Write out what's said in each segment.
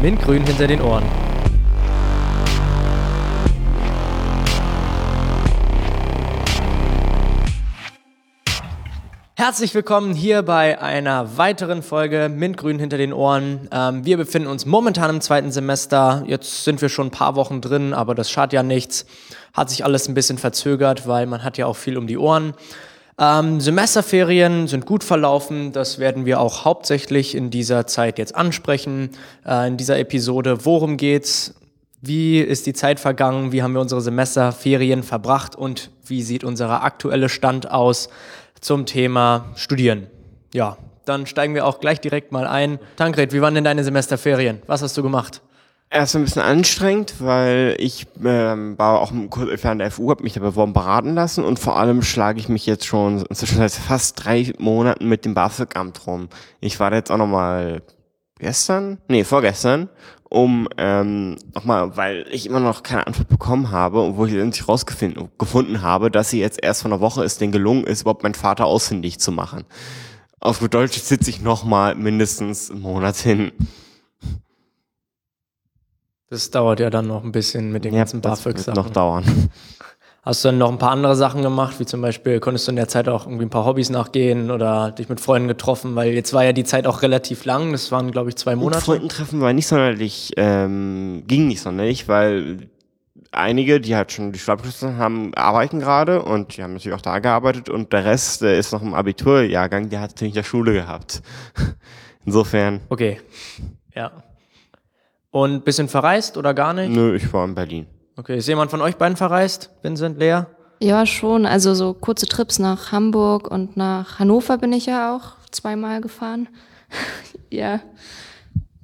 Mintgrün hinter den Ohren. Herzlich willkommen hier bei einer weiteren Folge Mintgrün hinter den Ohren. Ähm, wir befinden uns momentan im zweiten Semester. Jetzt sind wir schon ein paar Wochen drin, aber das schadet ja nichts. Hat sich alles ein bisschen verzögert, weil man hat ja auch viel um die Ohren. Ähm, Semesterferien sind gut verlaufen. Das werden wir auch hauptsächlich in dieser Zeit jetzt ansprechen. Äh, in dieser Episode, worum geht's? Wie ist die Zeit vergangen? Wie haben wir unsere Semesterferien verbracht? Und wie sieht unser aktueller Stand aus? zum Thema Studieren. Ja, dann steigen wir auch gleich direkt mal ein. Tankred, wie waren denn deine Semesterferien? Was hast du gemacht? Erst ein bisschen anstrengend, weil ich ähm, war auch während der FU, habe mich da beworben beraten lassen und vor allem schlage ich mich jetzt schon inzwischen seit fast drei Monaten mit dem BAföG-Amt rum. Ich war jetzt auch nochmal gestern, nee, vorgestern um ähm, nochmal, weil ich immer noch keine Antwort bekommen habe und wo ich endlich rausgefunden habe, dass sie jetzt erst von einer Woche ist, denen gelungen ist, überhaupt meinen Vater ausfindig zu machen. Auf Deutsch sitze ich nochmal mindestens einen Monat hin. Das dauert ja dann noch ein bisschen mit den ja, ganzen BAföG-Sachen. noch dauern. Hast du dann noch ein paar andere Sachen gemacht, wie zum Beispiel konntest du in der Zeit auch irgendwie ein paar Hobbys nachgehen oder dich mit Freunden getroffen, weil jetzt war ja die Zeit auch relativ lang, das waren glaube ich zwei Monate. Mit Freunden treffen war nicht sonderlich, ähm, ging nicht sonderlich, weil einige, die halt schon die Schulabschlüsse haben, arbeiten gerade und die haben natürlich auch da gearbeitet und der Rest der ist noch im Abiturjahrgang, der hat natürlich in der Schule gehabt. Insofern. Okay, ja. Und bisschen verreist oder gar nicht? Nö, ich war in Berlin. Okay, ist jemand von euch beiden verreist? Vincent, Lea? Ja, schon. Also so kurze Trips nach Hamburg und nach Hannover bin ich ja auch zweimal gefahren. ja.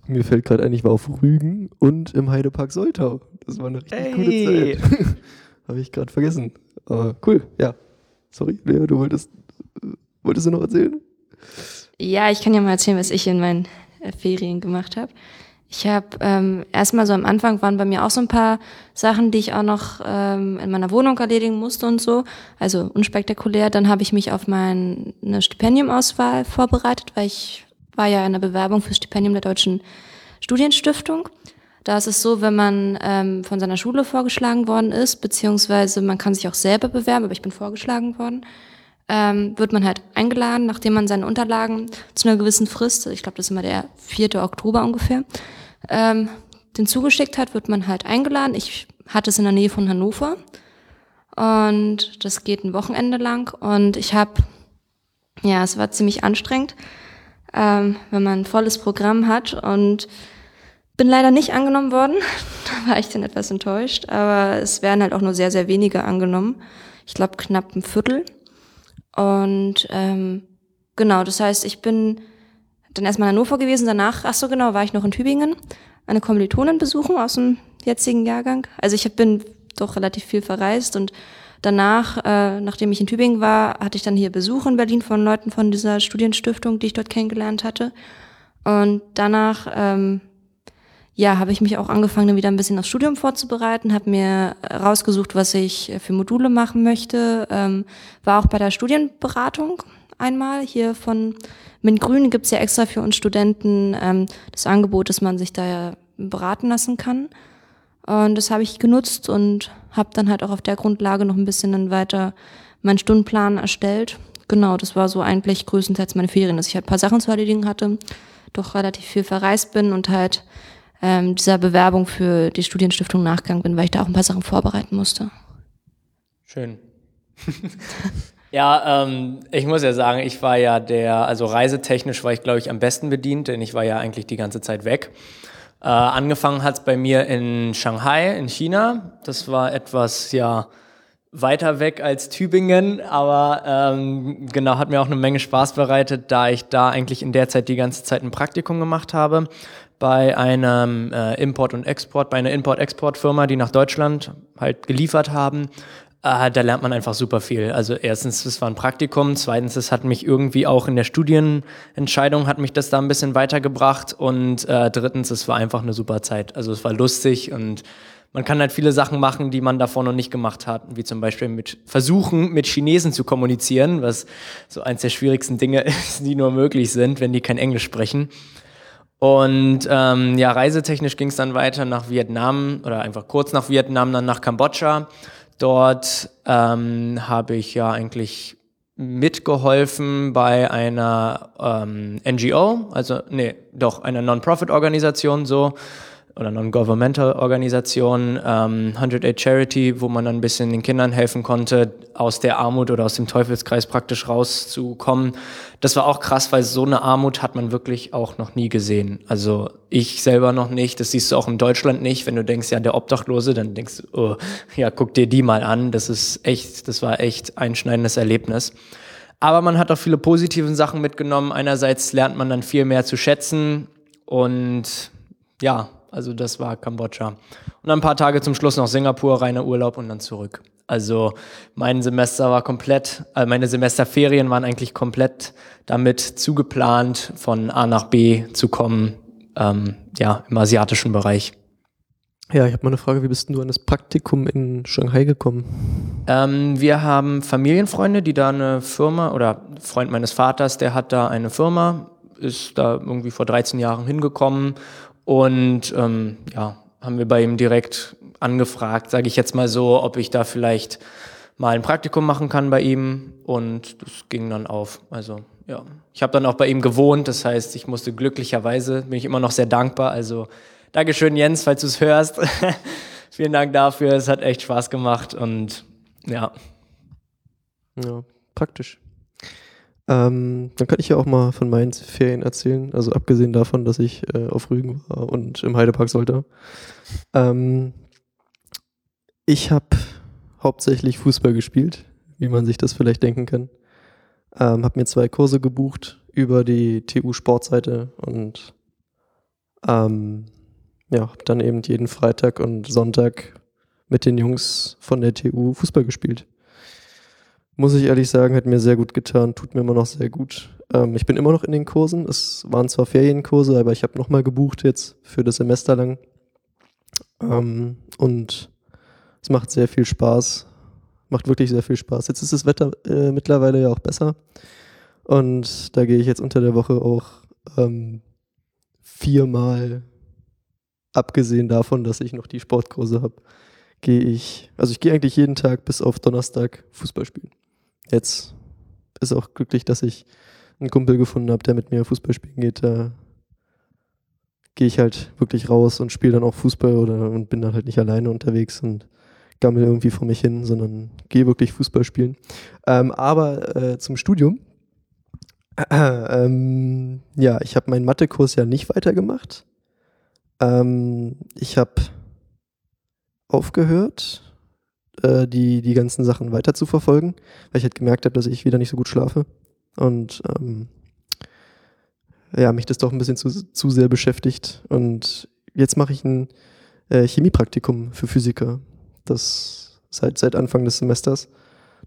Mir fällt gerade ein, ich war auf Rügen und im Heidepark Soltau. Das war eine richtig hey. gute Zeit. Habe ich gerade vergessen. Aber cool, ja. Sorry, Lea, du wolltest, wolltest du noch erzählen? Ja, ich kann ja mal erzählen, was ich in meinen Ferien gemacht habe. Ich habe ähm, erstmal so am Anfang waren bei mir auch so ein paar Sachen, die ich auch noch ähm, in meiner Wohnung erledigen musste und so, also unspektakulär. Dann habe ich mich auf meine Stipendiumauswahl vorbereitet, weil ich war ja in der Bewerbung für Stipendium der Deutschen Studienstiftung. Da ist es so, wenn man ähm, von seiner Schule vorgeschlagen worden ist, beziehungsweise man kann sich auch selber bewerben, aber ich bin vorgeschlagen worden, ähm, wird man halt eingeladen, nachdem man seine Unterlagen zu einer gewissen Frist, ich glaube, das ist immer der 4. Oktober ungefähr, ähm, den zugeschickt hat, wird man halt eingeladen. Ich hatte es in der Nähe von Hannover und das geht ein Wochenende lang und ich habe, ja, es war ziemlich anstrengend, ähm, wenn man ein volles Programm hat und bin leider nicht angenommen worden. da war ich dann etwas enttäuscht, aber es werden halt auch nur sehr, sehr wenige angenommen. Ich glaube knapp ein Viertel. Und ähm, genau, das heißt, ich bin dann erstmal in Hannover gewesen, danach, ach so genau, war ich noch in Tübingen, eine Kommilitonin besuchen aus dem jetzigen Jahrgang. Also ich bin doch relativ viel verreist und danach, äh, nachdem ich in Tübingen war, hatte ich dann hier Besuch in Berlin von Leuten von dieser Studienstiftung, die ich dort kennengelernt hatte. Und danach ähm, ja, habe ich mich auch angefangen, wieder ein bisschen aufs Studium vorzubereiten, habe mir rausgesucht, was ich für Module machen möchte, ähm, war auch bei der Studienberatung einmal hier von MintGrün gibt's ja extra für uns Studenten ähm, das Angebot, dass man sich da ja beraten lassen kann. Und das habe ich genutzt und habe dann halt auch auf der Grundlage noch ein bisschen dann weiter meinen Stundenplan erstellt. Genau, das war so eigentlich größtenteils meine Ferien, dass ich halt ein paar Sachen zu erledigen hatte, doch relativ viel verreist bin und halt ähm, dieser Bewerbung für die Studienstiftung nachgegangen bin, weil ich da auch ein paar Sachen vorbereiten musste. Schön. ja, ähm, ich muss ja sagen, ich war ja der, also reisetechnisch war ich, glaube ich, am besten bedient, denn ich war ja eigentlich die ganze Zeit weg. Äh, angefangen hat es bei mir in Shanghai, in China. Das war etwas, ja, weiter weg als Tübingen, aber ähm, genau, hat mir auch eine Menge Spaß bereitet, da ich da eigentlich in der Zeit die ganze Zeit ein Praktikum gemacht habe bei einem äh, Import und Export, bei einer Import-Export-Firma, die nach Deutschland halt geliefert haben. Äh, da lernt man einfach super viel. Also erstens, es war ein Praktikum, zweitens, es hat mich irgendwie auch in der Studienentscheidung, hat mich das da ein bisschen weitergebracht und äh, drittens, es war einfach eine super Zeit. Also es war lustig und man kann halt viele Sachen machen, die man davor noch nicht gemacht hat, wie zum Beispiel mit versuchen, mit Chinesen zu kommunizieren, was so eins der schwierigsten Dinge ist, die nur möglich sind, wenn die kein Englisch sprechen. Und ähm, ja, reisetechnisch ging es dann weiter nach Vietnam oder einfach kurz nach Vietnam, dann nach Kambodscha. Dort ähm, habe ich ja eigentlich mitgeholfen bei einer ähm, NGO, also nee, doch einer Non-Profit-Organisation so oder Non-Governmental Organisation, ähm, 108 Charity, wo man dann ein bisschen den Kindern helfen konnte, aus der Armut oder aus dem Teufelskreis praktisch rauszukommen. Das war auch krass, weil so eine Armut hat man wirklich auch noch nie gesehen. Also ich selber noch nicht, das siehst du auch in Deutschland nicht. Wenn du denkst, ja, der Obdachlose, dann denkst du, oh, ja, guck dir die mal an. Das ist echt, das war echt einschneidendes Erlebnis. Aber man hat auch viele positive Sachen mitgenommen. Einerseits lernt man dann viel mehr zu schätzen und ja, also das war Kambodscha. Und dann ein paar Tage zum Schluss noch Singapur, reiner Urlaub und dann zurück. Also mein Semester war komplett, äh, meine Semesterferien waren eigentlich komplett damit zugeplant, von A nach B zu kommen, ähm, ja, im asiatischen Bereich. Ja, ich habe mal eine Frage, wie bist du an das Praktikum in Shanghai gekommen? Ähm, wir haben Familienfreunde, die da eine Firma, oder Freund meines Vaters, der hat da eine Firma, ist da irgendwie vor 13 Jahren hingekommen und ähm, ja, haben wir bei ihm direkt angefragt, sage ich jetzt mal so, ob ich da vielleicht mal ein Praktikum machen kann bei ihm. Und das ging dann auf. Also ja, ich habe dann auch bei ihm gewohnt. Das heißt, ich musste glücklicherweise, bin ich immer noch sehr dankbar. Also Dankeschön, Jens, falls du es hörst. Vielen Dank dafür. Es hat echt Spaß gemacht und ja. Ja, praktisch. Ähm, dann kann ich ja auch mal von meinen Ferien erzählen. Also abgesehen davon, dass ich äh, auf Rügen war und im Heidepark sollte. Ähm, ich habe hauptsächlich Fußball gespielt, wie man sich das vielleicht denken kann. Ähm, habe mir zwei Kurse gebucht über die TU Sportseite und ähm, ja, habe dann eben jeden Freitag und Sonntag mit den Jungs von der TU Fußball gespielt muss ich ehrlich sagen, hat mir sehr gut getan, tut mir immer noch sehr gut. Ähm, ich bin immer noch in den Kursen. Es waren zwar Ferienkurse, aber ich habe nochmal gebucht jetzt für das Semester lang. Ähm, und es macht sehr viel Spaß. Macht wirklich sehr viel Spaß. Jetzt ist das Wetter äh, mittlerweile ja auch besser. Und da gehe ich jetzt unter der Woche auch ähm, viermal, abgesehen davon, dass ich noch die Sportkurse habe, gehe ich, also ich gehe eigentlich jeden Tag bis auf Donnerstag Fußball spielen jetzt ist auch glücklich, dass ich einen Kumpel gefunden habe, der mit mir Fußball spielen geht. Da gehe ich halt wirklich raus und spiele dann auch Fußball oder und bin dann halt nicht alleine unterwegs und gammel irgendwie vor mich hin, sondern gehe wirklich Fußball spielen. Ähm, aber äh, zum Studium. Äh, ähm, ja, ich habe meinen Mathekurs ja nicht weitergemacht. Ähm, ich habe aufgehört äh, die, die ganzen Sachen weiter zu verfolgen, weil ich halt gemerkt habe, dass ich wieder nicht so gut schlafe. Und ähm, ja, mich das doch ein bisschen zu, zu sehr beschäftigt. Und jetzt mache ich ein äh, Chemiepraktikum für Physiker. Das seit, seit Anfang des Semesters,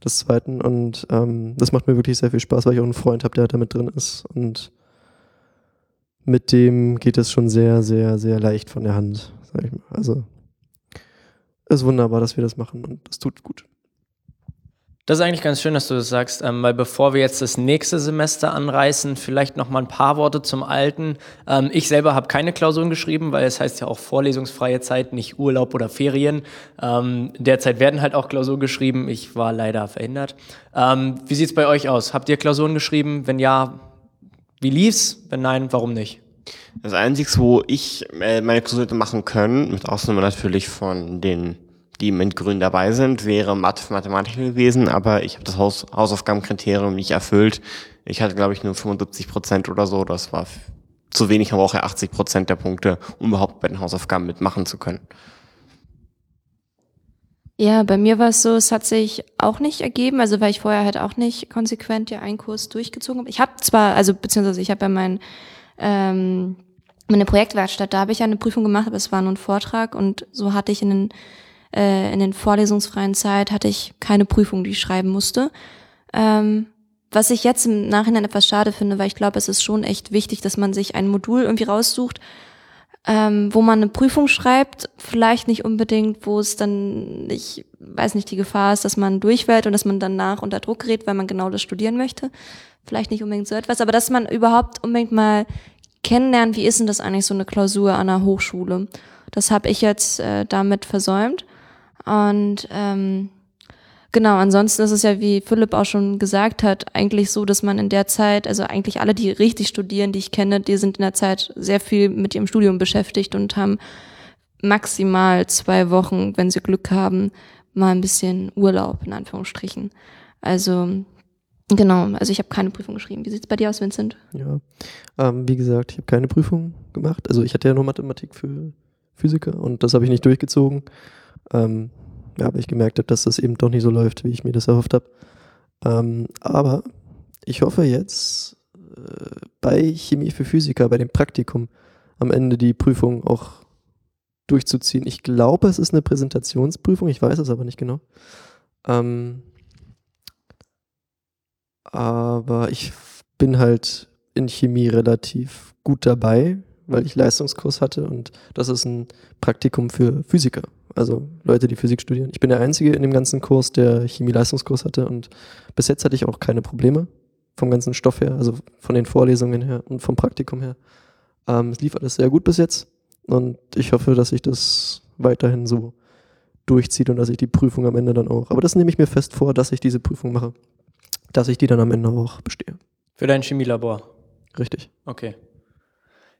des zweiten. Und ähm, das macht mir wirklich sehr viel Spaß, weil ich auch einen Freund habe, der da mit drin ist. Und mit dem geht es schon sehr, sehr, sehr leicht von der Hand, sag ich mal. Also ist wunderbar, dass wir das machen und das tut gut. Das ist eigentlich ganz schön, dass du das sagst, ähm, weil bevor wir jetzt das nächste Semester anreißen, vielleicht noch mal ein paar Worte zum Alten. Ähm, ich selber habe keine Klausuren geschrieben, weil es heißt ja auch vorlesungsfreie Zeit, nicht Urlaub oder Ferien. Ähm, derzeit werden halt auch Klausuren geschrieben. Ich war leider verhindert. Ähm, wie sieht's bei euch aus? Habt ihr Klausuren geschrieben? Wenn ja, wie lief's? Wenn nein, warum nicht? Das Einzige, wo ich äh, meine Klausur hätte machen können, mit Ausnahme natürlich von den, die mit Grün dabei sind, wäre Mathe Mathematik gewesen, aber ich habe das Haus Hausaufgabenkriterium nicht erfüllt. Ich hatte, glaube ich, nur 75 Prozent oder so. Das war zu wenig, aber auch ja 80 Prozent der Punkte, um überhaupt bei den Hausaufgaben mitmachen zu können. Ja, bei mir war es so, es hat sich auch nicht ergeben, also weil ich vorher halt auch nicht konsequent ja einen Kurs durchgezogen habe. Ich habe zwar, also beziehungsweise ich habe ja meinen ähm, meine Projektwerkstatt, da habe ich eine Prüfung gemacht, aber es war nur ein Vortrag und so hatte ich in den, äh, in den vorlesungsfreien Zeit hatte ich keine Prüfung, die ich schreiben musste. Ähm, was ich jetzt im Nachhinein etwas schade finde, weil ich glaube, es ist schon echt wichtig, dass man sich ein Modul irgendwie raussucht, ähm, wo man eine Prüfung schreibt, vielleicht nicht unbedingt, wo es dann, ich weiß nicht, die Gefahr ist, dass man durchfällt und dass man danach unter Druck gerät, weil man genau das studieren möchte. Vielleicht nicht unbedingt so etwas, aber dass man überhaupt unbedingt mal kennenlernen, wie ist denn das eigentlich so eine Klausur an einer Hochschule. Das habe ich jetzt äh, damit versäumt. Und ähm, genau, ansonsten ist es ja, wie Philipp auch schon gesagt hat, eigentlich so, dass man in der Zeit, also eigentlich alle, die richtig studieren, die ich kenne, die sind in der Zeit sehr viel mit ihrem Studium beschäftigt und haben maximal zwei Wochen, wenn sie Glück haben, mal ein bisschen Urlaub, in Anführungsstrichen. Also Genau, also ich habe keine Prüfung geschrieben. Wie sieht's bei dir aus, Vincent? Ja, ähm, wie gesagt, ich habe keine Prüfung gemacht. Also ich hatte ja nur Mathematik für Physiker und das habe ich nicht durchgezogen. Ähm, ja, weil ich gemerkt habe, dass das eben doch nicht so läuft, wie ich mir das erhofft habe. Ähm, aber ich hoffe jetzt äh, bei Chemie für Physiker, bei dem Praktikum, am Ende die Prüfung auch durchzuziehen. Ich glaube, es ist eine Präsentationsprüfung, ich weiß es aber nicht genau. Ähm, aber ich bin halt in Chemie relativ gut dabei, weil ich Leistungskurs hatte und das ist ein Praktikum für Physiker, also Leute, die Physik studieren. Ich bin der Einzige in dem ganzen Kurs, der Chemie-Leistungskurs hatte und bis jetzt hatte ich auch keine Probleme vom ganzen Stoff her, also von den Vorlesungen her und vom Praktikum her. Ähm, es lief alles sehr gut bis jetzt und ich hoffe, dass sich das weiterhin so durchzieht und dass ich die Prüfung am Ende dann auch. Aber das nehme ich mir fest vor, dass ich diese Prüfung mache dass ich die dann am Ende auch bestehe. Für dein Chemielabor? Richtig. Okay.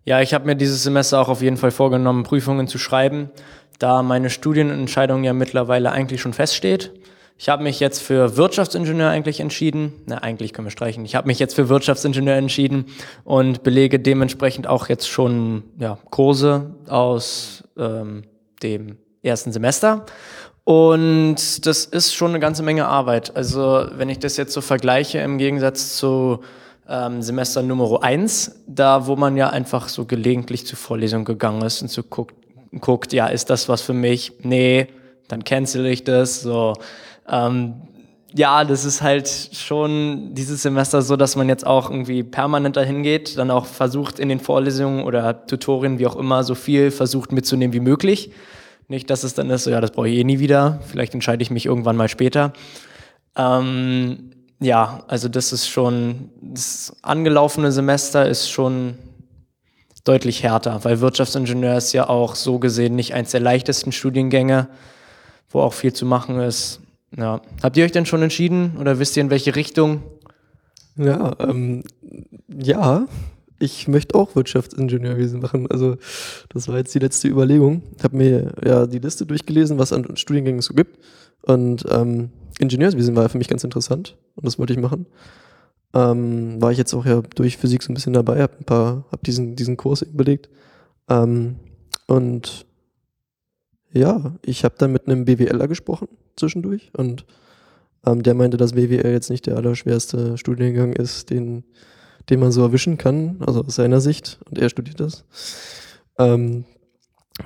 Ja, ich habe mir dieses Semester auch auf jeden Fall vorgenommen, Prüfungen zu schreiben, da meine Studienentscheidung ja mittlerweile eigentlich schon feststeht. Ich habe mich jetzt für Wirtschaftsingenieur eigentlich entschieden. Na, eigentlich können wir streichen. Ich habe mich jetzt für Wirtschaftsingenieur entschieden und belege dementsprechend auch jetzt schon ja, Kurse aus ähm, dem ersten Semester. Und das ist schon eine ganze Menge Arbeit. Also wenn ich das jetzt so vergleiche im Gegensatz zu ähm, Semester Nummer eins, da wo man ja einfach so gelegentlich zur Vorlesung gegangen ist und so guckt, guckt, ja, ist das was für mich? Nee, dann cancel ich das. So, ähm, ja, das ist halt schon dieses Semester so, dass man jetzt auch irgendwie permanent dahin geht, dann auch versucht in den Vorlesungen oder Tutorien, wie auch immer, so viel versucht mitzunehmen wie möglich. Nicht, dass es dann ist, so, ja, das brauche ich eh nie wieder. Vielleicht entscheide ich mich irgendwann mal später. Ähm, ja, also das ist schon, das angelaufene Semester ist schon deutlich härter, weil Wirtschaftsingenieur ist ja auch so gesehen nicht eins der leichtesten Studiengänge, wo auch viel zu machen ist. Ja. Habt ihr euch denn schon entschieden oder wisst ihr in welche Richtung? Ja, ähm, ja, ich möchte auch Wirtschaftsingenieurwesen machen. Also das war jetzt die letzte Überlegung. Ich habe mir ja die Liste durchgelesen, was an Studiengängen so gibt. Und ähm, Ingenieurswesen war für mich ganz interessant und das wollte ich machen. Ähm, war ich jetzt auch ja durch Physik so ein bisschen dabei, habe ein paar, habe diesen diesen Kurs belegt. Ähm, und ja, ich habe dann mit einem BWLer gesprochen zwischendurch und ähm, der meinte, dass BWL jetzt nicht der allerschwerste Studiengang ist, den den man so erwischen kann, also aus seiner Sicht, und er studiert das. Ähm,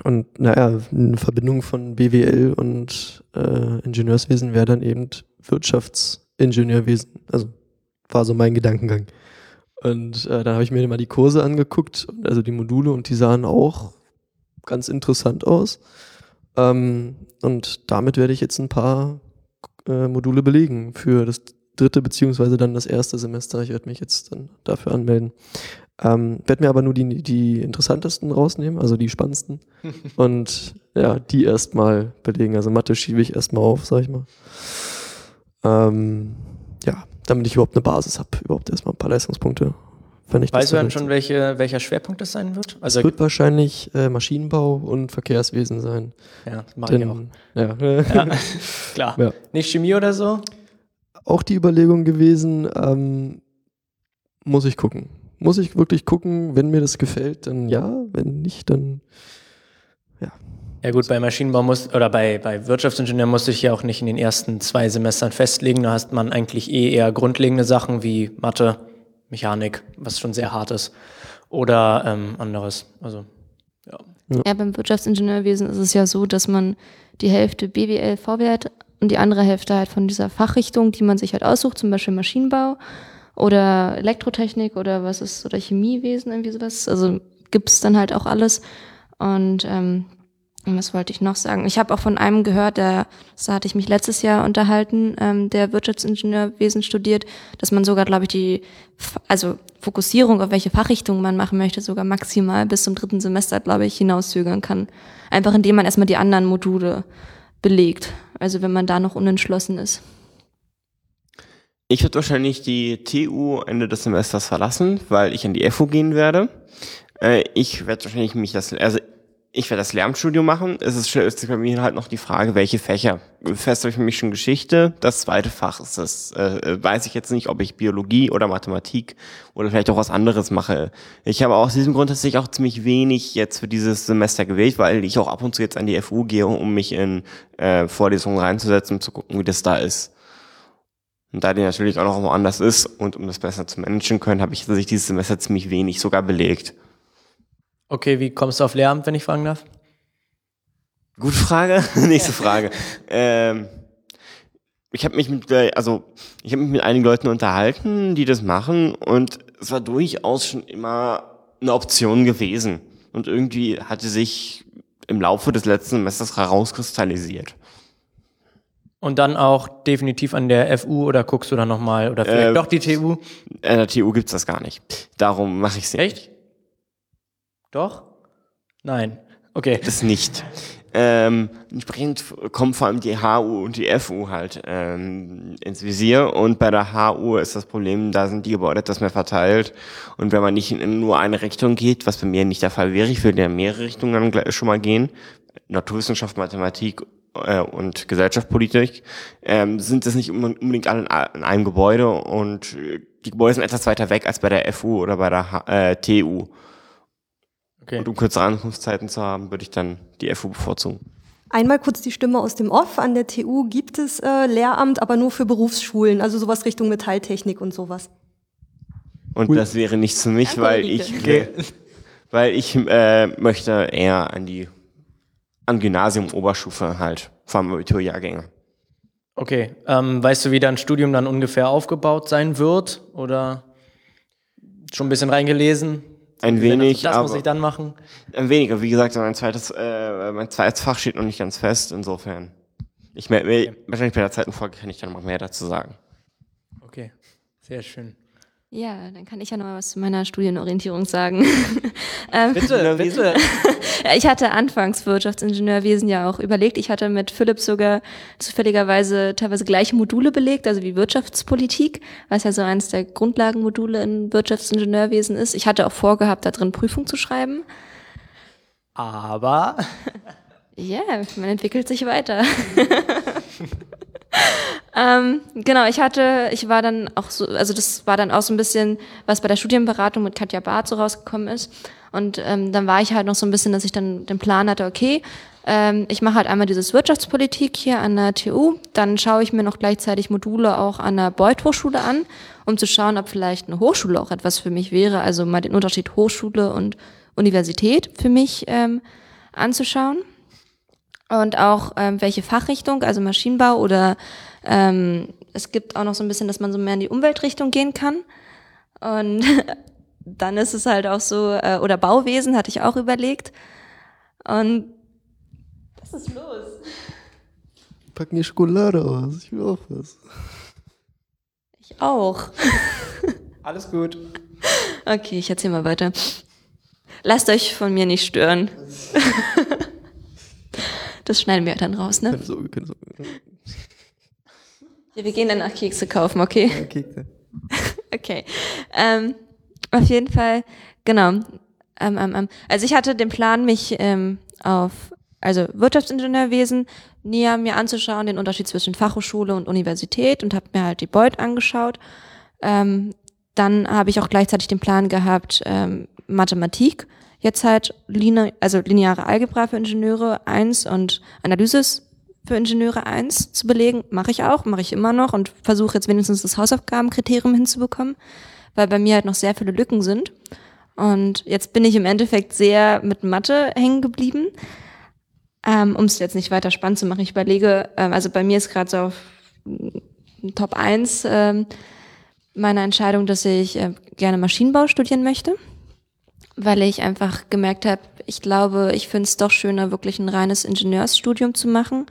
und naja, eine Verbindung von BWL und äh, Ingenieurswesen wäre dann eben Wirtschaftsingenieurwesen. Also war so mein Gedankengang. Und äh, dann habe ich mir mal die Kurse angeguckt, also die Module, und die sahen auch ganz interessant aus. Ähm, und damit werde ich jetzt ein paar äh, Module belegen für das dritte beziehungsweise dann das erste Semester. Ich werde mich jetzt dann dafür anmelden. Ähm, werde mir aber nur die, die interessantesten rausnehmen, also die spannendsten. und ja, die erstmal belegen. Also Mathe schiebe ich erstmal auf, sag ich mal. Ähm, ja, damit ich überhaupt eine Basis habe, überhaupt erstmal ein paar Leistungspunkte. Wenn ich weißt du dann schon, welche, welcher Schwerpunkt das sein wird? Also es wird wahrscheinlich äh, Maschinenbau und Verkehrswesen sein. Ja, das mache ich auch. Ja, ja klar. Ja. Nicht Chemie oder so? auch die Überlegung gewesen, ähm, muss ich gucken. Muss ich wirklich gucken, wenn mir das gefällt, dann ja, wenn nicht, dann ja. Ja gut, bei Maschinenbau muss oder bei, bei Wirtschaftsingenieur musste ich ja auch nicht in den ersten zwei Semestern festlegen. Da hast man eigentlich eh eher grundlegende Sachen wie Mathe, Mechanik, was schon sehr hart ist, oder ähm, anderes. Also ja. Ja, beim Wirtschaftsingenieurwesen ist es ja so, dass man die Hälfte BWL, VWL und die andere Hälfte halt von dieser Fachrichtung, die man sich halt aussucht, zum Beispiel Maschinenbau oder Elektrotechnik oder was ist, oder Chemiewesen, irgendwie sowas. Also gibt's dann halt auch alles. Und ähm, was wollte ich noch sagen? Ich habe auch von einem gehört, der, da hatte ich mich letztes Jahr unterhalten, ähm, der Wirtschaftsingenieurwesen studiert, dass man sogar, glaube ich, die, also Fokussierung auf welche Fachrichtung man machen möchte, sogar maximal bis zum dritten Semester, glaube ich, hinauszögern kann. Einfach indem man erstmal die anderen Module belegt. Also wenn man da noch unentschlossen ist. Ich werde wahrscheinlich die TU Ende des Semesters verlassen, weil ich an die FU gehen werde. Äh, ich werde wahrscheinlich mich das, also ich werde das Lehramtsstudium machen. Es ist, ist bei mir halt noch die Frage, welche Fächer. Fest habe ich für mich schon Geschichte. Das zweite Fach ist das. Äh, weiß ich jetzt nicht, ob ich Biologie oder Mathematik oder vielleicht auch was anderes mache. Ich habe aus diesem Grund tatsächlich auch ziemlich wenig jetzt für dieses Semester gewählt, weil ich auch ab und zu jetzt an die FU gehe, um mich in äh, Vorlesungen reinzusetzen, um zu gucken, wie das da ist. Und da die natürlich auch noch woanders ist und um das besser zu managen können, habe ich tatsächlich dieses Semester ziemlich wenig sogar belegt. Okay, wie kommst du auf Lehramt, wenn ich fragen darf? Gute Frage. Nächste Frage. ähm, ich habe mich mit, also ich habe mich mit einigen Leuten unterhalten, die das machen, und es war durchaus schon immer eine Option gewesen. Und irgendwie hatte sich im Laufe des letzten Semesters herauskristallisiert. Und dann auch definitiv an der FU oder guckst du dann nochmal oder vielleicht äh, doch die TU? An der TU gibt's das gar nicht. Darum mache ich es nicht. Echt? Doch? Nein. Okay. Das nicht. Ähm, entsprechend kommen vor allem die HU und die FU halt ähm, ins Visier und bei der HU ist das Problem, da sind die Gebäude etwas mehr verteilt und wenn man nicht in nur eine Richtung geht, was bei mir nicht der Fall wäre, ich würde ja mehrere Richtungen dann schon mal gehen, Naturwissenschaft, Mathematik äh, und Gesellschaftspolitik, ähm, sind das nicht unbedingt alle in einem Gebäude und äh, die Gebäude sind etwas weiter weg als bei der FU oder bei der H äh, TU. Okay. Und um kürzere Ankunftszeiten zu haben, würde ich dann die FU bevorzugen. Einmal kurz die Stimme aus dem Off. An der TU gibt es äh, Lehramt, aber nur für Berufsschulen, also sowas Richtung Metalltechnik und sowas. Und cool. das wäre nichts für mich, weil ich, okay. weil ich äh, möchte eher an die an Gymnasium, Oberstufe halt, vor allem Abiturjahrgänge. Okay, ähm, weißt du, wie dein Studium dann ungefähr aufgebaut sein wird? Oder schon ein bisschen reingelesen? Ein wenig. Das aber muss ich dann machen. Ein wenig, aber wie gesagt, mein zweites, äh, mein zweites Fach steht noch nicht ganz fest, insofern. Ich melde okay. wahrscheinlich bei der zweiten Folge kann ich dann noch mehr dazu sagen. Okay, sehr schön. Ja, dann kann ich ja noch mal was zu meiner Studienorientierung sagen. ähm, bitte, bitte. ich hatte anfangs Wirtschaftsingenieurwesen ja auch überlegt. Ich hatte mit Philipp sogar zufälligerweise teilweise gleiche Module belegt, also wie Wirtschaftspolitik, was ja so eines der Grundlagenmodule in Wirtschaftsingenieurwesen ist. Ich hatte auch vorgehabt, da drin Prüfung zu schreiben. Aber. Ja, yeah, man entwickelt sich weiter. Ähm, genau, ich hatte, ich war dann auch so, also das war dann auch so ein bisschen, was bei der Studienberatung mit Katja Barth so rausgekommen ist. Und ähm, dann war ich halt noch so ein bisschen, dass ich dann den Plan hatte, okay, ähm, ich mache halt einmal dieses Wirtschaftspolitik hier an der TU, dann schaue ich mir noch gleichzeitig Module auch an der Beuth Hochschule an, um zu schauen, ob vielleicht eine Hochschule auch etwas für mich wäre, also mal den Unterschied Hochschule und Universität für mich ähm, anzuschauen. Und auch ähm, welche Fachrichtung, also Maschinenbau oder ähm, es gibt auch noch so ein bisschen, dass man so mehr in die Umweltrichtung gehen kann. Und dann ist es halt auch so, äh, oder Bauwesen hatte ich auch überlegt. Und was ist los? Pack mir Schokolade aus, ich will auch was. Ich auch. Alles gut. Okay, ich erzähl mal weiter. Lasst euch von mir nicht stören. Das schneiden wir dann raus, ne? Keine Sorge. Ja, wir gehen dann nach Kekse kaufen, okay? Ja, Kekse. okay. Ähm, auf jeden Fall, genau. Ähm, ähm, ähm, also ich hatte den Plan, mich ähm, auf also Wirtschaftsingenieurwesen näher mir anzuschauen, den Unterschied zwischen Fachhochschule und Universität und habe mir halt die Beut angeschaut. Ähm, dann habe ich auch gleichzeitig den Plan gehabt, Mathematik, jetzt halt line also lineare Algebra für Ingenieure eins und Analysis für Ingenieure eins zu belegen. Mache ich auch, mache ich immer noch und versuche jetzt wenigstens das Hausaufgabenkriterium hinzubekommen, weil bei mir halt noch sehr viele Lücken sind. Und jetzt bin ich im Endeffekt sehr mit Mathe hängen geblieben. Ähm, um es jetzt nicht weiter spannend zu machen, ich überlege, ähm, also bei mir ist gerade so auf Top 1 ähm, meine Entscheidung, dass ich äh, gerne Maschinenbau studieren möchte weil ich einfach gemerkt habe, ich glaube, ich finde es doch schöner, wirklich ein reines Ingenieursstudium zu machen.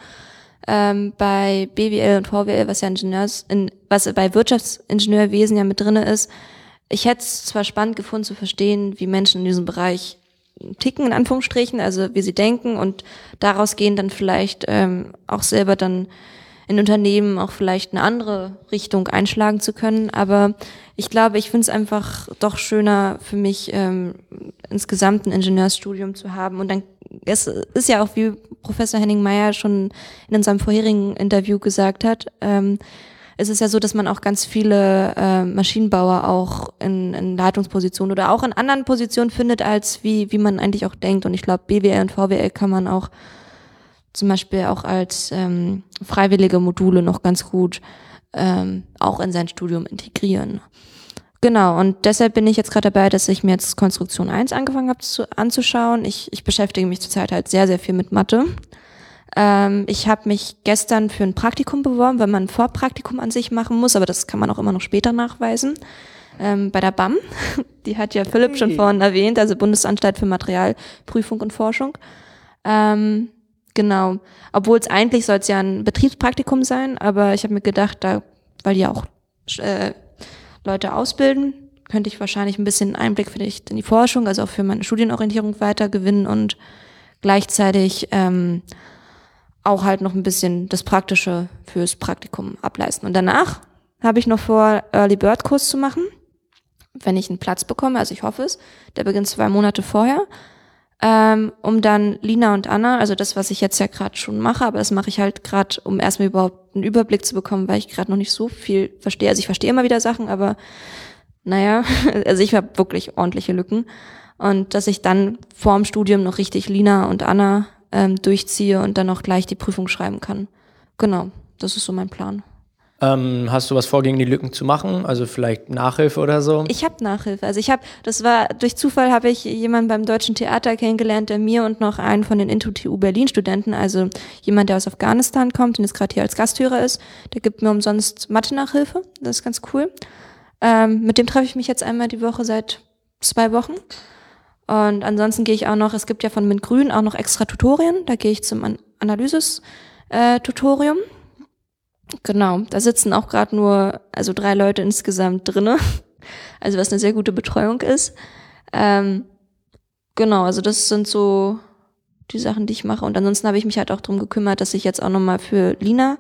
Ähm, bei BWL und VWL, was ja Ingenieurs, in, was bei Wirtschaftsingenieurwesen ja mit drinne ist, ich hätte es zwar spannend gefunden zu verstehen, wie Menschen in diesem Bereich ticken, in Anführungsstrichen, also wie sie denken und daraus gehen dann vielleicht ähm, auch selber dann in Unternehmen auch vielleicht eine andere Richtung einschlagen zu können. Aber ich glaube, ich finde es einfach doch schöner für mich, ähm, insgesamt ein Ingenieursstudium zu haben. Und dann es ist ja auch, wie Professor Henning Meyer schon in unserem vorherigen Interview gesagt hat, ähm, es ist ja so, dass man auch ganz viele äh, Maschinenbauer auch in, in Leitungspositionen oder auch in anderen Positionen findet, als wie, wie man eigentlich auch denkt. Und ich glaube, BWL und VWL kann man auch zum Beispiel auch als ähm, freiwillige Module noch ganz gut ähm, auch in sein Studium integrieren. Genau, und deshalb bin ich jetzt gerade dabei, dass ich mir jetzt Konstruktion 1 angefangen habe zu, anzuschauen. Ich, ich beschäftige mich zurzeit halt sehr, sehr viel mit Mathe. Ähm, ich habe mich gestern für ein Praktikum beworben, weil man ein Vorpraktikum an sich machen muss, aber das kann man auch immer noch später nachweisen. Ähm, bei der BAM, die hat ja Philipp schon vorhin erwähnt, also Bundesanstalt für Materialprüfung und Forschung. Ähm, Genau. Obwohl es eigentlich soll es ja ein Betriebspraktikum sein, aber ich habe mir gedacht, da, weil die auch äh, Leute ausbilden, könnte ich wahrscheinlich ein bisschen Einblick vielleicht in die Forschung, also auch für meine Studienorientierung weiter gewinnen und gleichzeitig ähm, auch halt noch ein bisschen das Praktische fürs Praktikum ableisten. Und danach habe ich noch vor, Early Bird Kurs zu machen, wenn ich einen Platz bekomme, also ich hoffe es. Der beginnt zwei Monate vorher ähm, um dann Lina und Anna, also das, was ich jetzt ja gerade schon mache, aber das mache ich halt gerade, um erstmal überhaupt einen Überblick zu bekommen, weil ich gerade noch nicht so viel verstehe. Also ich verstehe immer wieder Sachen, aber naja, also ich habe wirklich ordentliche Lücken. Und dass ich dann vorm Studium noch richtig Lina und Anna ähm, durchziehe und dann auch gleich die Prüfung schreiben kann. Genau, das ist so mein Plan. Ähm, hast du was vor, gegen die Lücken zu machen? Also vielleicht Nachhilfe oder so? Ich habe Nachhilfe. Also ich habe, das war durch Zufall habe ich jemanden beim Deutschen Theater kennengelernt, der mir und noch einen von den Intu-TU Berlin-Studenten, also jemand, der aus Afghanistan kommt und jetzt gerade hier als Gasthörer ist, der gibt mir umsonst Mathe-Nachhilfe. Das ist ganz cool. Ähm, mit dem treffe ich mich jetzt einmal die Woche seit zwei Wochen. Und ansonsten gehe ich auch noch, es gibt ja von Mint Grün auch noch extra Tutorien. Da gehe ich zum An Analysis-Tutorium. Äh, Genau, da sitzen auch gerade nur, also drei Leute insgesamt drinne, also was eine sehr gute Betreuung ist. Ähm, genau, also das sind so die Sachen, die ich mache. Und ansonsten habe ich mich halt auch darum gekümmert, dass ich jetzt auch nochmal für Lina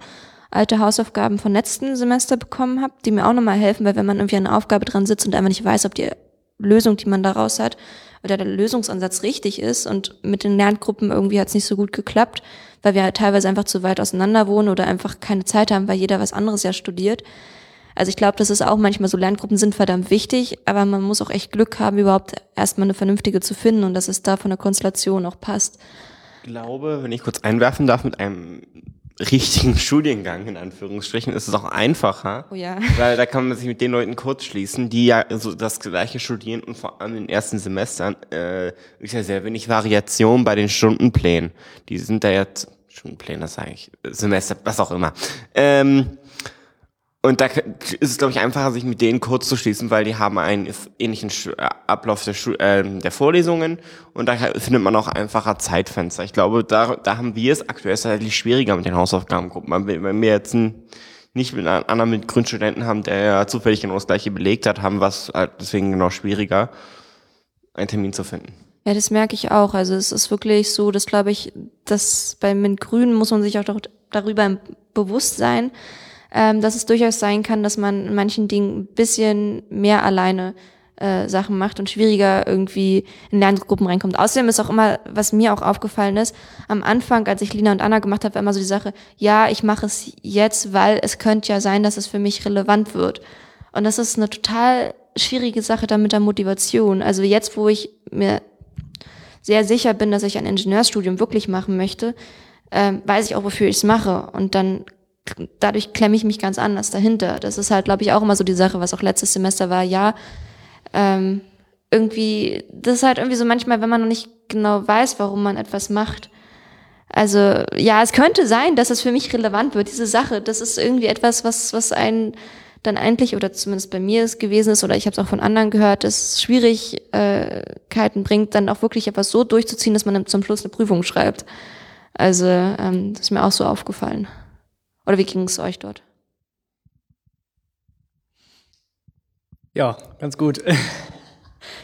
alte Hausaufgaben von letzten Semester bekommen habe, die mir auch nochmal helfen, weil wenn man irgendwie an einer Aufgabe dran sitzt und einfach nicht weiß, ob die Lösung, die man daraus hat, oder der Lösungsansatz richtig ist und mit den Lerngruppen irgendwie hat es nicht so gut geklappt, weil wir halt teilweise einfach zu weit auseinander wohnen oder einfach keine Zeit haben, weil jeder was anderes ja studiert. Also ich glaube, das ist auch manchmal so, Lerngruppen sind verdammt wichtig, aber man muss auch echt Glück haben, überhaupt erstmal eine vernünftige zu finden und dass es da von der Konstellation auch passt. Ich glaube, wenn ich kurz einwerfen darf, mit einem richtigen Studiengang, in Anführungsstrichen, ist es auch einfacher. Oh ja. Weil da kann man sich mit den Leuten kurz schließen, die ja so das gleiche studieren und vor allem in den ersten Semestern äh, ist ja sehr wenig Variation bei den Stundenplänen. Die sind da jetzt, Stundenpläne sage ich, Semester, was auch immer. Ähm, und da ist es, glaube ich, einfacher, sich mit denen kurz zu schließen, weil die haben einen ähnlichen äh, Ablauf der, äh, der Vorlesungen und da findet man auch einfacher Zeitfenster. Ich glaube, da, da haben wir es aktuell tatsächlich schwieriger mit den Hausaufgabengruppen. Wenn wir jetzt ein, nicht mit einem anderen mit Grundstudenten haben, der ja zufällig genau das gleiche belegt hat, haben wir es halt deswegen genau schwieriger, einen Termin zu finden. Ja, das merke ich auch. Also es ist wirklich so, dass glaube ich, dass bei Mint Grün muss man sich auch doch darüber bewusst sein, ähm, dass es durchaus sein kann, dass man in manchen Dingen ein bisschen mehr alleine äh, Sachen macht und schwieriger irgendwie in Lerngruppen reinkommt. Außerdem ist auch immer, was mir auch aufgefallen ist, am Anfang, als ich Lina und Anna gemacht habe, war immer so die Sache, ja, ich mache es jetzt, weil es könnte ja sein, dass es für mich relevant wird. Und das ist eine total schwierige Sache dann mit der Motivation. Also jetzt, wo ich mir sehr sicher bin, dass ich ein Ingenieurstudium wirklich machen möchte, äh, weiß ich auch, wofür ich es mache. Und dann dadurch klemme ich mich ganz anders dahinter. Das ist halt, glaube ich, auch immer so die Sache, was auch letztes Semester war. Ja, ähm, irgendwie, das ist halt irgendwie so manchmal, wenn man noch nicht genau weiß, warum man etwas macht. Also ja, es könnte sein, dass es für mich relevant wird, diese Sache. Das ist irgendwie etwas, was, was einen dann eigentlich, oder zumindest bei mir es gewesen ist, oder ich habe es auch von anderen gehört, dass Schwierigkeiten bringt, dann auch wirklich etwas so durchzuziehen, dass man zum Schluss eine Prüfung schreibt. Also ähm, das ist mir auch so aufgefallen. Oder wie ging es euch dort? Ja, ganz gut.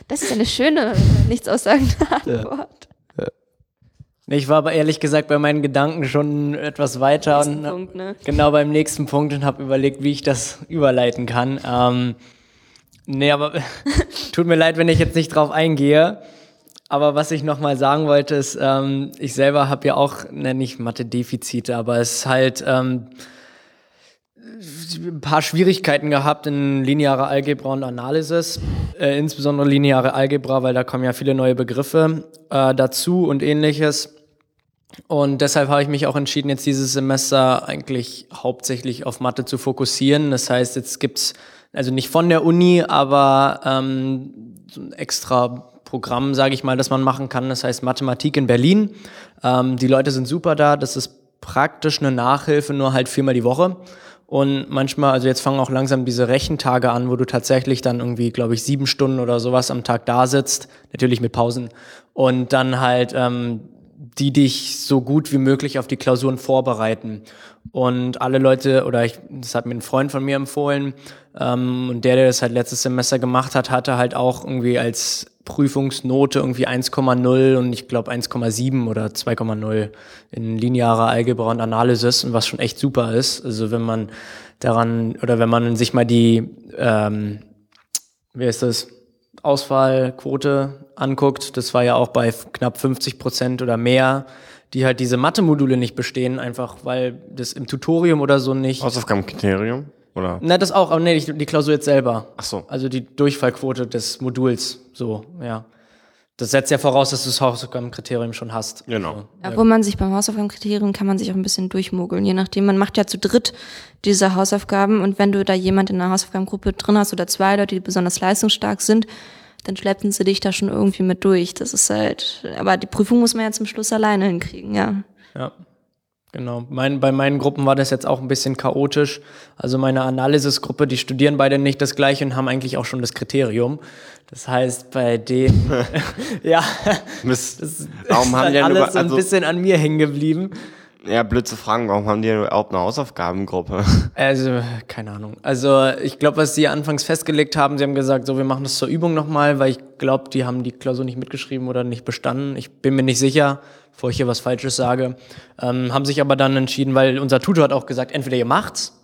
Das ist eine schöne, nichts aussagende Antwort. Ich war aber ehrlich gesagt bei meinen Gedanken schon etwas weiter und Punkt, ne? genau beim nächsten Punkt und habe überlegt, wie ich das überleiten kann. Ähm, nee, aber tut mir leid, wenn ich jetzt nicht drauf eingehe. Aber was ich noch mal sagen wollte, ist, ähm, ich selber habe ja auch, ne, nicht Mathe-Defizite, aber es ist halt ähm, ein paar Schwierigkeiten gehabt in linearer Algebra und Analysis, äh, insbesondere lineare Algebra, weil da kommen ja viele neue Begriffe äh, dazu und ähnliches. Und deshalb habe ich mich auch entschieden, jetzt dieses Semester eigentlich hauptsächlich auf Mathe zu fokussieren. Das heißt, jetzt gibt's also nicht von der Uni, aber ähm, so ein extra Programm, sage ich mal, das man machen kann. Das heißt Mathematik in Berlin. Ähm, die Leute sind super da. Das ist praktisch eine Nachhilfe, nur halt viermal die Woche. Und manchmal, also jetzt fangen auch langsam diese Rechentage an, wo du tatsächlich dann irgendwie, glaube ich, sieben Stunden oder sowas am Tag da sitzt, natürlich mit Pausen, und dann halt ähm, die dich so gut wie möglich auf die Klausuren vorbereiten. Und alle Leute, oder ich, das hat mir ein Freund von mir empfohlen, ähm, und der, der das halt letztes Semester gemacht hat, hatte halt auch irgendwie als Prüfungsnote irgendwie 1,0 und ich glaube 1,7 oder 2,0 in linearer Algebra und Analysis und was schon echt super ist. Also wenn man daran oder wenn man sich mal die, ähm, wie ist das, Auswahlquote anguckt, das war ja auch bei knapp 50 Prozent oder mehr, die halt diese Mathe-Module nicht bestehen, einfach weil das im Tutorium oder so nicht. Hausaufgabenkriterium? Oder? Na, das auch, aber nee, die, die Klausur jetzt selber. Ach so. Also die Durchfallquote des Moduls, so, ja. Das setzt ja voraus, dass du das Hausaufgabenkriterium schon hast. Genau. Ja, wo man sich beim Hausaufgabenkriterium kann man sich auch ein bisschen durchmogeln, je nachdem. Man macht ja zu dritt diese Hausaufgaben und wenn du da jemand in einer Hausaufgabengruppe drin hast oder zwei Leute, die besonders leistungsstark sind, dann schleppen sie dich da schon irgendwie mit durch. Das ist halt, aber die Prüfung muss man ja zum Schluss alleine hinkriegen, ja. Ja, genau. Mein, bei meinen Gruppen war das jetzt auch ein bisschen chaotisch. Also meine Analysisgruppe, die studieren beide nicht das gleiche und haben eigentlich auch schon das Kriterium. Das heißt, bei denen, ja, Mist. das Warum ist haben die alles über- so ein also- bisschen an mir hängen geblieben. Ja, blöd zu fragen, warum haben die überhaupt eine Hausaufgabengruppe? Also, keine Ahnung. Also, ich glaube, was sie anfangs festgelegt haben, sie haben gesagt, so, wir machen das zur Übung nochmal, weil ich glaube, die haben die Klausur nicht mitgeschrieben oder nicht bestanden. Ich bin mir nicht sicher, bevor ich hier was Falsches sage. Ähm, haben sich aber dann entschieden, weil unser Tutor hat auch gesagt, entweder ihr macht's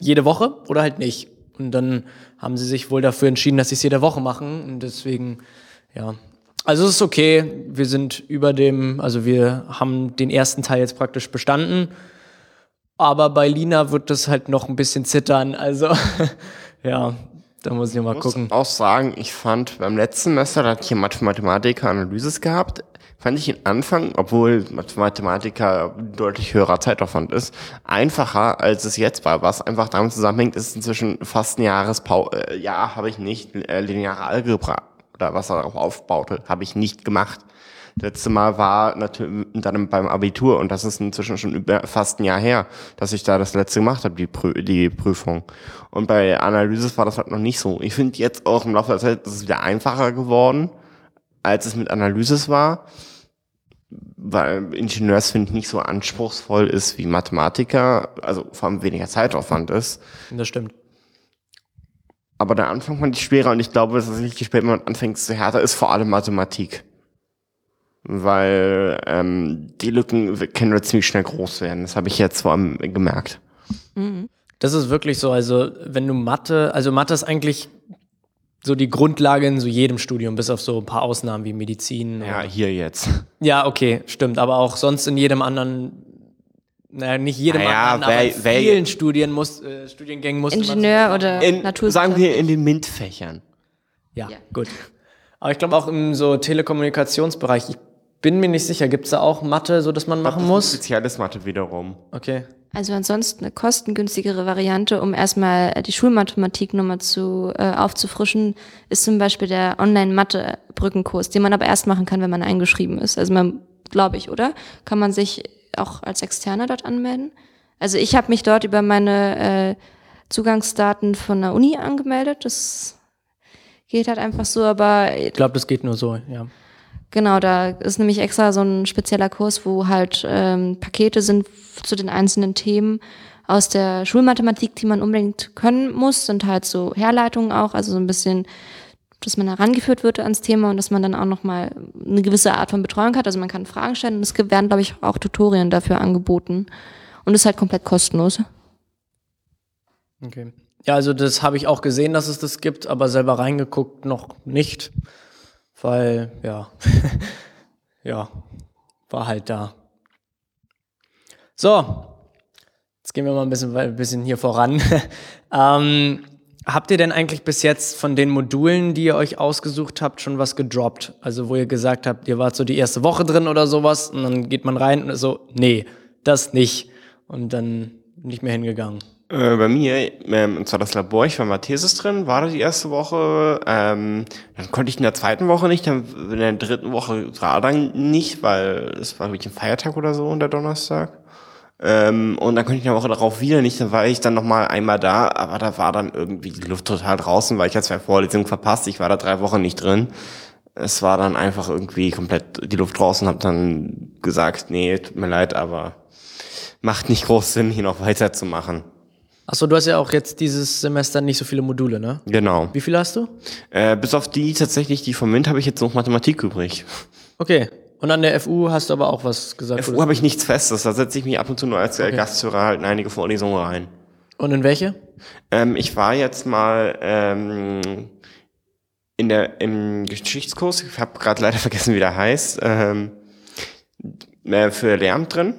jede Woche oder halt nicht. Und dann haben sie sich wohl dafür entschieden, dass sie es jede Woche machen. Und deswegen, ja. Also es ist okay. Wir sind über dem, also wir haben den ersten Teil jetzt praktisch bestanden. Aber bei Lina wird das halt noch ein bisschen zittern. Also, ja, da muss ich mal Ich gucken. muss auch sagen, ich fand beim letzten Semester, da hatte ich ja Mathematiker Analysis gehabt, fand ich den Anfang, obwohl Mathematiker deutlich höherer Zeitaufwand ist, einfacher als es jetzt war, was einfach damit zusammenhängt, ist inzwischen fast ein Jahrespau äh, ja, habe ich nicht äh, lineare Algebra oder was darauf aufbaute, habe ich nicht gemacht. Letzte Mal war natürlich dann beim Abitur und das ist inzwischen schon über fast ein Jahr her, dass ich da das letzte gemacht habe, die, Prü die Prüfung. Und bei Analysis war das halt noch nicht so. Ich finde jetzt auch im Laufe der Zeit ist es wieder einfacher geworden, als es mit Analysis war, weil Ingenieurs finde ich nicht so anspruchsvoll ist wie Mathematiker, also vor allem weniger Zeitaufwand ist. Das stimmt. Aber der Anfang fand ich schwerer und ich glaube, dass es richtig spät, wenn man anfängt, desto härter ist, vor allem Mathematik. Weil ähm, die Lücken können ziemlich schnell groß werden. Das habe ich jetzt vor allem gemerkt. Das ist wirklich so. Also, wenn du Mathe, also Mathe ist eigentlich so die Grundlage in so jedem Studium, bis auf so ein paar Ausnahmen wie Medizin. Ja, hier jetzt. ja okay, stimmt. Aber auch sonst in jedem anderen, naja, nicht jedem Naja, anderen, aber in wer- wer- vielen Studien muss, äh, Studiengängen man Ingenieur so- oder In, Naturwissenschaft. sagen wir in den MINT-Fächern. Ja, Ja. gut. Aber ich glaube auch im so Telekommunikationsbereich, ich bin mir nicht sicher, gibt es da auch Mathe, so dass man machen muss? Spezielles Mathe wiederum. Okay. Also ansonsten eine kostengünstigere Variante, um erstmal die Schulmathematik nochmal zu äh, aufzufrischen, ist zum Beispiel der Online-Mathe-Brückenkurs, den man aber erst machen kann, wenn man eingeschrieben ist. Also man, glaube ich, oder? Kann man sich auch als Externer dort anmelden? Also ich habe mich dort über meine äh, Zugangsdaten von der Uni angemeldet. Das geht halt einfach so, aber Ich glaube, das geht nur so, ja. Genau, da ist nämlich extra so ein spezieller Kurs, wo halt ähm, Pakete sind zu den einzelnen Themen aus der Schulmathematik, die man unbedingt können muss, sind halt so Herleitungen auch, also so ein bisschen, dass man herangeführt wird ans Thema und dass man dann auch nochmal eine gewisse Art von Betreuung hat. Also man kann Fragen stellen und es werden, glaube ich, auch Tutorien dafür angeboten. Und ist halt komplett kostenlos. Okay. Ja, also das habe ich auch gesehen, dass es das gibt, aber selber reingeguckt noch nicht, weil ja, ja, war halt da. So, jetzt gehen wir mal ein bisschen, ein bisschen hier voran. ähm, habt ihr denn eigentlich bis jetzt von den Modulen, die ihr euch ausgesucht habt, schon was gedroppt? Also wo ihr gesagt habt, ihr wart so die erste Woche drin oder sowas und dann geht man rein und so, nee, das nicht. Und dann nicht mehr hingegangen. Äh, bei mir, ähm, und zwar das Labor, ich war mal Thesis drin, war da die erste Woche, ähm, dann konnte ich in der zweiten Woche nicht, dann in der dritten Woche war dann nicht, weil es war wirklich ein Feiertag oder so, der Donnerstag. Ähm, und dann konnte ich eine Woche darauf wieder nicht, dann war ich dann nochmal einmal da, aber da war dann irgendwie die Luft total draußen, weil ich hatte zwei Vorlesungen verpasst, ich war da drei Wochen nicht drin. Es war dann einfach irgendwie komplett die Luft draußen, hab dann gesagt, nee, tut mir leid, aber macht nicht groß Sinn, hier noch weiterzumachen. Achso, du hast ja auch jetzt dieses Semester nicht so viele Module, ne? Genau. Wie viele hast du? Äh, bis auf die tatsächlich, die vom MINT, habe ich jetzt noch Mathematik übrig. Okay. Und an der FU hast du aber auch was gesagt. FU habe ich nichts Festes, da setze ich mich ab und zu nur als äh, Okay. Gasthörer halt in einige Vorlesungen rein. Und in welche? Ähm, ich war jetzt mal ähm, in der, im Geschichtskurs, ich habe gerade leider vergessen, wie der heißt, ähm, äh, für Lehramt drin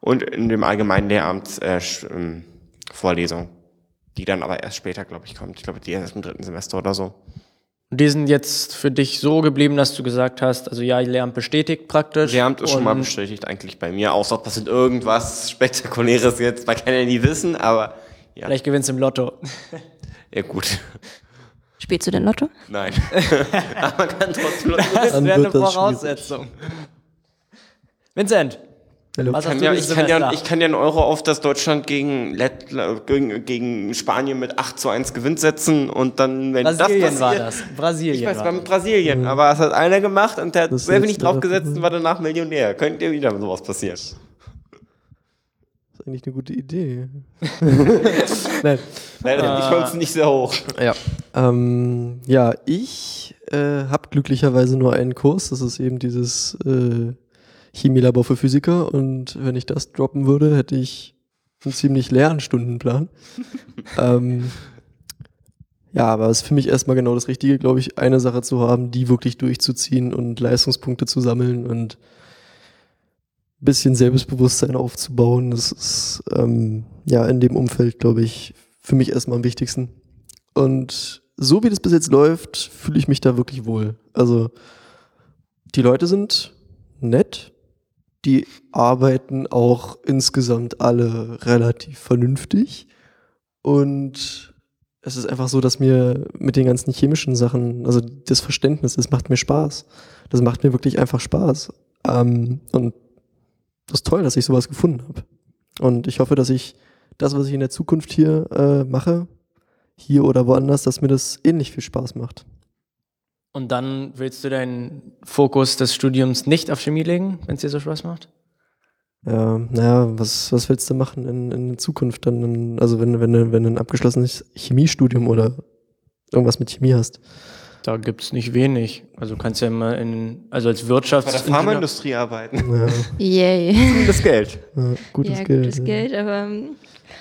und in dem allgemeinen Lehramt äh, ähm, Vorlesung, die dann aber erst später, glaube ich, kommt. Ich glaube, die erst im dritten Semester oder so. Und die sind jetzt für dich so geblieben, dass du gesagt hast, also ja, Lehramt bestätigt praktisch. Lehramt ist schon mal bestätigt eigentlich bei mir, außer das sind irgendwas Spektakuläres jetzt, man kann ja nie wissen, aber ja, Vielleicht gewinnst du im Lotto. ja gut. Spielst du denn Lotto? Nein. aber man kann trotzdem Das Dann wäre eine wird das Voraussetzung. Vincent. Was kann ja, ich, kann ja, ich kann ja einen Euro auf das Deutschland gegen, Lettland, gegen, gegen Spanien mit 8 zu 1 Gewinn setzen und dann, wenn Brasilien das war passiert, das. Brasilien Ich weiß, war war mit Brasilien, aber es hat einer gemacht und der hat Das selber nicht draufgesetzt davon. und war danach Millionär. Könnt ihr wieder sowas passieren? Das ist eigentlich eine gute Idee. Nein. Leider die Chancen nicht sehr hoch. Ja. Ähm, ja, ich äh, habe glücklicherweise nur einen Kurs. Das ist eben dieses äh, Chemielabor für Physiker. Und wenn ich das droppen würde, hätte ich einen ziemlich leeren Stundenplan. ähm, ja, aber es ist für mich erstmal genau das Richtige, glaube ich, eine Sache zu haben, die wirklich durchzuziehen und Leistungspunkte zu sammeln und ein bisschen Selbstbewusstsein aufzubauen. Das ist ähm, ja in dem Umfeld, glaube ich, für mich erstmal am wichtigsten. Und so wie das bis jetzt läuft, fühle ich mich da wirklich wohl. Also die Leute sind nett, die arbeiten auch insgesamt alle relativ vernünftig und es ist einfach so, dass mir mit den ganzen chemischen Sachen, also das Verständnis, das macht mir Spaß. Das macht mir wirklich einfach Spaß. Ähm, und das ist toll, dass ich sowas gefunden habe. Und ich hoffe, dass ich das, was ich in der Zukunft hier äh, mache, hier oder woanders, dass mir das ähnlich viel Spaß macht. Und dann willst du deinen Fokus des Studiums nicht auf Chemie legen, wenn es dir so Spaß macht? Ja, naja, was, was willst du machen in, in Zukunft dann? In, also wenn, wenn, du- wenn du ein abgeschlossenes Chemiestudium oder irgendwas mit Chemie hast. Da gibt's nicht wenig. Also du kannst ja immer in, also als Bei der Wirtschafts... Pharmaindustrie arbeiten. Ja, Yay. Das Geld. ja, gutes ja, Geld. gutes ja. Geld, aber ähm,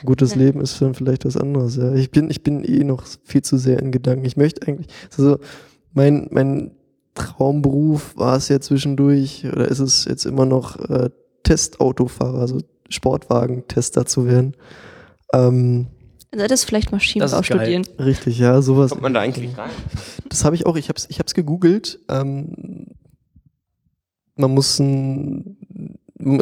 Gutes Leben ist dann vielleicht was anderes. Ja. Ich bin, ich bin eh noch viel zu sehr in Gedanken. Ich möchte eigentlich, also mein, mein Traumberuf war es ja zwischendurch oder ist es jetzt immer noch äh, Testautofahrer, also Sportwagentester zu werden. Ähm, solltest vielleicht Maschinenbau Das ist geil. studieren. richtig, ja, sowas. Kommt man da eigentlich rein? Das habe ich auch, ich habe es ich hab's gegoogelt. Ähm, man muss ein,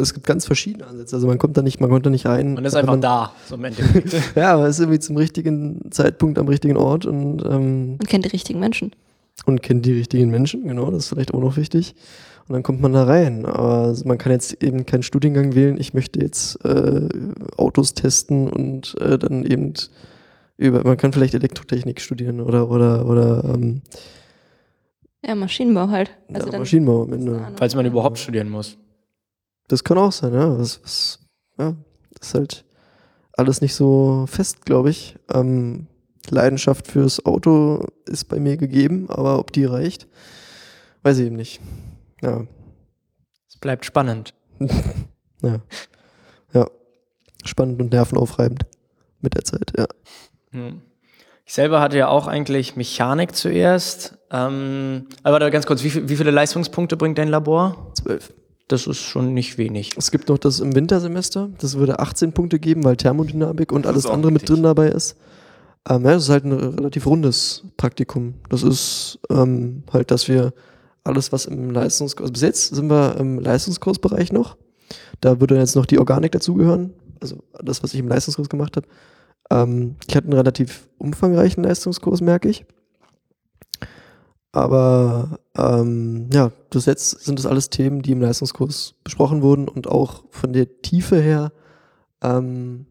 es gibt ganz verschiedene Ansätze. Also man kommt da nicht, man kommt da nicht rein. Man ist einfach man, da, so im Endeffekt. Ja, aber ist irgendwie zum richtigen Zeitpunkt am richtigen Ort und, ähm, Und kennt die richtigen Menschen. Und kennt die richtigen Menschen, genau, das ist vielleicht auch noch wichtig. Und dann kommt man da rein. Aber man kann jetzt eben keinen Studiengang wählen. Ich möchte jetzt äh, Autos testen und äh, dann eben über, man kann vielleicht Elektrotechnik studieren oder, oder, oder, ähm, Ja, Maschinenbau halt. Also ja, dann Maschinenbau am Ende. Falls man überhaupt studieren muss. Das kann auch sein, ja. Das, das, ja, das ist halt alles nicht so fest, glaube ich. Ähm, Leidenschaft fürs Auto ist bei mir gegeben, aber ob die reicht, weiß ich eben nicht. Ja, Es bleibt spannend. ja. Ja. Spannend und nervenaufreibend mit der Zeit, ja. Ich selber hatte ja auch eigentlich Mechanik zuerst. Ähm, aber da ganz kurz, wie, viel, wie viele Leistungspunkte bringt dein Labor? Zwölf. Das ist schon nicht wenig. Es gibt noch das im Wintersemester, das würde 18 Punkte geben, weil Thermodynamik und Das alles andere mit richtig. drin dabei ist. Ähm, ja, das ist halt ein relativ rundes Praktikum. Das ist ähm, halt, dass wir alles, was im Leistungskurs, also bis jetzt sind wir im Leistungskursbereich noch. Da würde jetzt noch die Organik dazugehören, also das, was ich im Leistungskurs gemacht habe. Ähm, ich hatte einen relativ umfangreichen Leistungskurs, merke ich. Aber ähm, ja, bis jetzt sind das alles Themen, die im Leistungskurs besprochen wurden und auch von der Tiefe her ähm,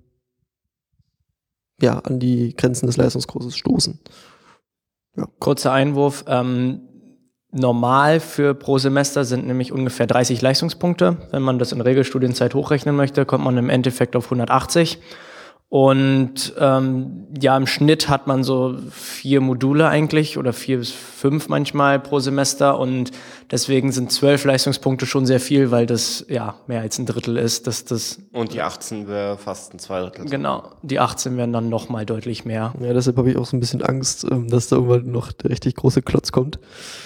ja, an die Grenzen des Leistungskurses stoßen. Kurzer Einwurf. Ähm, normal für pro Semester sind nämlich ungefähr 30 Leistungspunkte. Wenn man das in Regelstudienzeit hochrechnen möchte, kommt man im Endeffekt auf 180. Und ähm, ja, im Schnitt hat man so vier Module eigentlich oder vier bis fünf manchmal pro Semester und deswegen sind zwölf Leistungspunkte schon sehr viel, weil das ja mehr als ein Drittel ist. Dass das Und die 18 wäre fast ein Zweidrittel. genau die 18 werden dann noch mal deutlich mehr. Ja, deshalb habe ich auch so ein bisschen Angst, ähm, dass da irgendwann noch der richtig große Klotz kommt.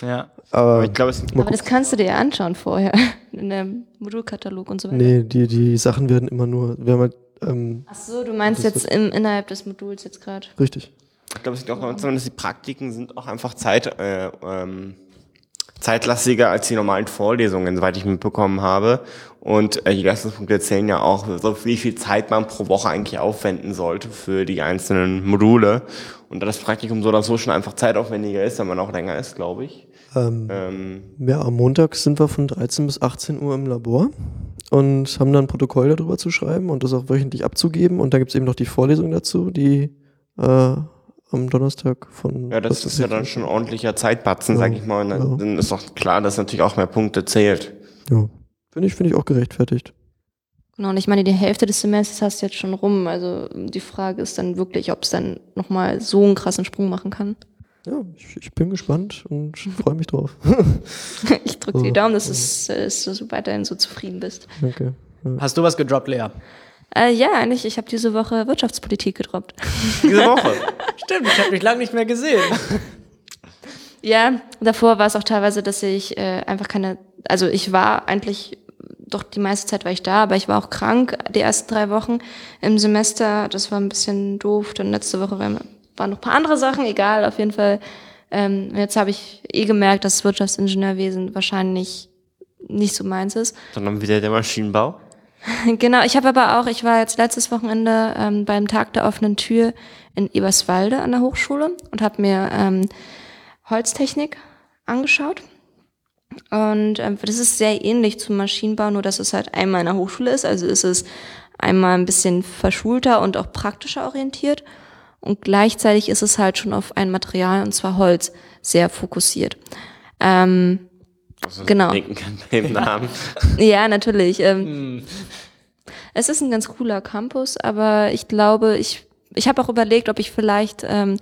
Ja. Aber Aber ich glaube, es Aber das kannst du dir ja anschauen vorher. In dem Modulkatalog und so weiter. nee, die, die Sachen werden immer nur, wir haben halt, ähm, Ach so, du meinst jetzt im, innerhalb des Moduls jetzt gerade. richtig. Ich glaube, es liegt auch daran, dass die Praktiken sind auch einfach Zeit, äh, ähm, zeitlastiger als die normalen Vorlesungen, soweit ich mitbekommen habe. Und äh, die Leistungspunkte zählen ja auch, so wie viel Zeit man pro Woche eigentlich aufwenden sollte für die einzelnen Module. Und da das Praktikum so oder so schon einfach zeitaufwendiger ist, wenn man auch länger ist, glaube ich. Ähm, Ähm, Ja, am Montag sind wir von 13 bis 18 Uhr im Labor und haben dann ein Protokoll darüber zu schreiben und das auch wöchentlich abzugeben. Und da gibt es eben noch die Vorlesung dazu, die äh, am Donnerstag von. ja, das ist ja dann schon ein ordentlicher Zeitbatzen, Ja, sag ich mal. Und dann, ja. dann ist doch klar, dass natürlich auch mehr Punkte zählt. Ja. Finde ich, finde ich auch gerechtfertigt. Genau, und ich meine, die Hälfte des Semesters hast du jetzt schon rum. Also die Frage ist dann wirklich, ob es dann nochmal so einen krassen Sprung machen kann. Ja, ich, ich bin gespannt und freue mich drauf. Ich drücke die Daumen, dass, es, dass du weiterhin so zufrieden bist. Danke. Hast du was gedroppt, Lea? Äh, ja, eigentlich, ich habe diese Woche Wirtschaftspolitik gedroppt. Diese Woche. Stimmt, ich habe mich lange nicht mehr gesehen. Ja, davor war es auch teilweise, dass ich äh, einfach keine, also ich war eigentlich, doch die meiste Zeit war ich da, aber ich war auch krank die ersten drei Wochen im Semester. Das war ein bisschen doof. Dann letzte Woche waren, waren noch ein paar andere Sachen, egal, auf jeden Fall. Ähm, jetzt habe ich eh gemerkt, dass Wirtschaftsingenieurwesen wahrscheinlich nicht so meins ist. Sondern wieder der Maschinenbau. Genau, ich habe aber auch, ich war jetzt letztes Wochenende ähm, beim Tag der offenen Tür in Eberswalde an der Hochschule und habe mir ähm, Holztechnik angeschaut. Und ähm, das ist sehr ähnlich zum Maschinenbau, nur dass es halt einmal in der Hochschule ist. Also ist es einmal ein bisschen verschulter und auch praktischer orientiert. Und gleichzeitig ist es halt schon auf ein Material, und zwar Holz, sehr fokussiert. Ähm, Also Genau. Denken kann bei dem Namen. ja, natürlich. Ähm, Es ist ein ganz cooler Campus, aber ich glaube, ich, ich habe auch überlegt, ob ich vielleicht, ähm,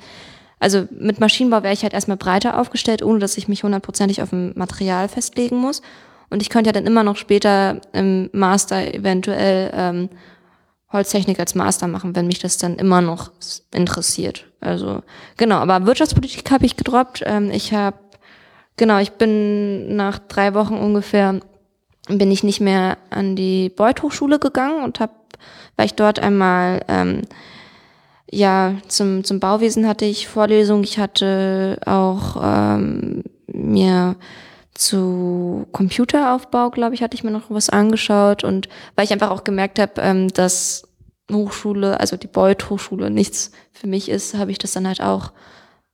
also mit Maschinenbau wäre ich halt erstmal breiter aufgestellt, ohne dass ich mich hundertprozentig auf ein Material festlegen muss. Und ich könnte ja dann immer noch später im Master eventuell ähm, Holztechnik als Master machen, wenn mich das dann immer noch interessiert. Also genau, aber Wirtschaftspolitik habe ich gedroppt. Ähm, ich habe, genau, ich bin nach drei Wochen ungefähr bin ich nicht mehr an die Beuth Hochschule gegangen und habe, weil ich dort einmal ähm, ja zum zum Bauwesen hatte ich Vorlesungen, ich hatte auch ähm, mir zu Computeraufbau, glaube ich, hatte ich mir noch was angeschaut und weil ich einfach auch gemerkt habe, ähm, dass Hochschule, also die Beuth Hochschule nichts für mich ist, habe ich das dann halt auch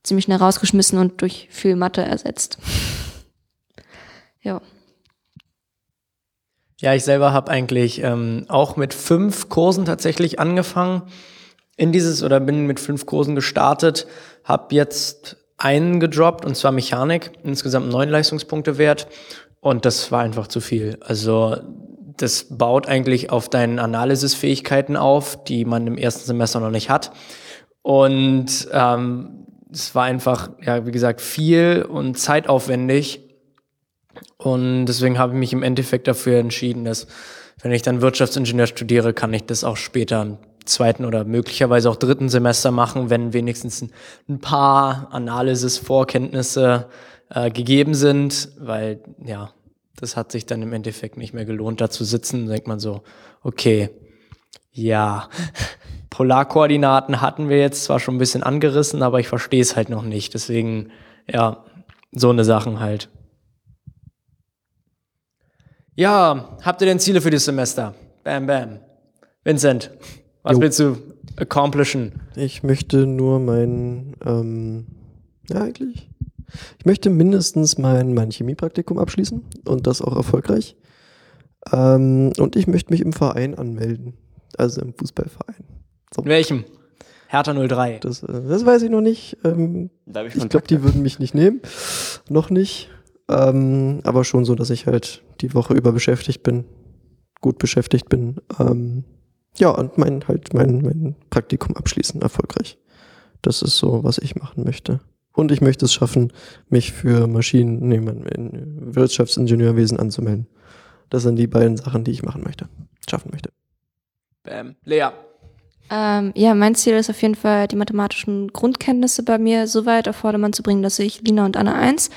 ziemlich schnell rausgeschmissen und durch viel Mathe ersetzt. ja. Ja, ich selber habe eigentlich ähm, auch mit fünf Kursen tatsächlich angefangen. in dieses oder bin mit fünf Kursen gestartet, habe jetzt einen gedroppt und zwar Mechanik, insgesamt neun Leistungspunkte wert und das war einfach zu viel. Also das baut eigentlich auf deinen Analysisfähigkeiten auf, die man im ersten Semester noch nicht hat. Und ähm, es war einfach, ja, wie gesagt, viel und zeitaufwendig. Und deswegen habe ich mich im Endeffekt dafür entschieden, dass wenn ich dann Wirtschaftsingenieur studiere, kann ich das auch später zweiten oder möglicherweise auch dritten Semester machen, wenn wenigstens ein paar Analysis-Vorkenntnisse äh, gegeben sind, weil ja, das hat sich dann im Endeffekt nicht mehr gelohnt, da zu sitzen. Denkt man so, okay, ja, Polarkoordinaten hatten wir jetzt zwar schon ein bisschen angerissen, aber ich verstehe es halt noch nicht. Deswegen, ja, so eine Sachen halt. Ja, habt ihr denn Ziele für das Semester? Bam, bam. Vincent, was Jo. willst du accomplishen? Ich möchte nur mein, ähm, ja eigentlich, ich möchte mindestens mein, mein Chemiepraktikum abschließen und das auch erfolgreich. Ähm, und ich möchte mich im Verein anmelden, also im Fußballverein. So, In welchem? Hertha 03. das, äh, das weiß ich noch nicht. Ähm, Darf ich ich glaube, die würden mich nicht nehmen. Noch nicht. Ähm, aber schon so, dass ich halt die Woche über beschäftigt bin, gut beschäftigt bin. Ähm, ja, und mein halt mein, mein Praktikum abschließen, erfolgreich. Das ist so, was ich machen möchte. Und ich möchte es schaffen, mich für Maschinen, nee, man, in Wirtschaftsingenieurwesen anzumelden. Das sind die beiden Sachen, die ich machen möchte, schaffen möchte. Bam. Lea. Ähm, ja, mein Ziel ist auf jeden Fall, die mathematischen Grundkenntnisse bei mir so weit auf Vordermann zu bringen, dass ich Lina und Anna 1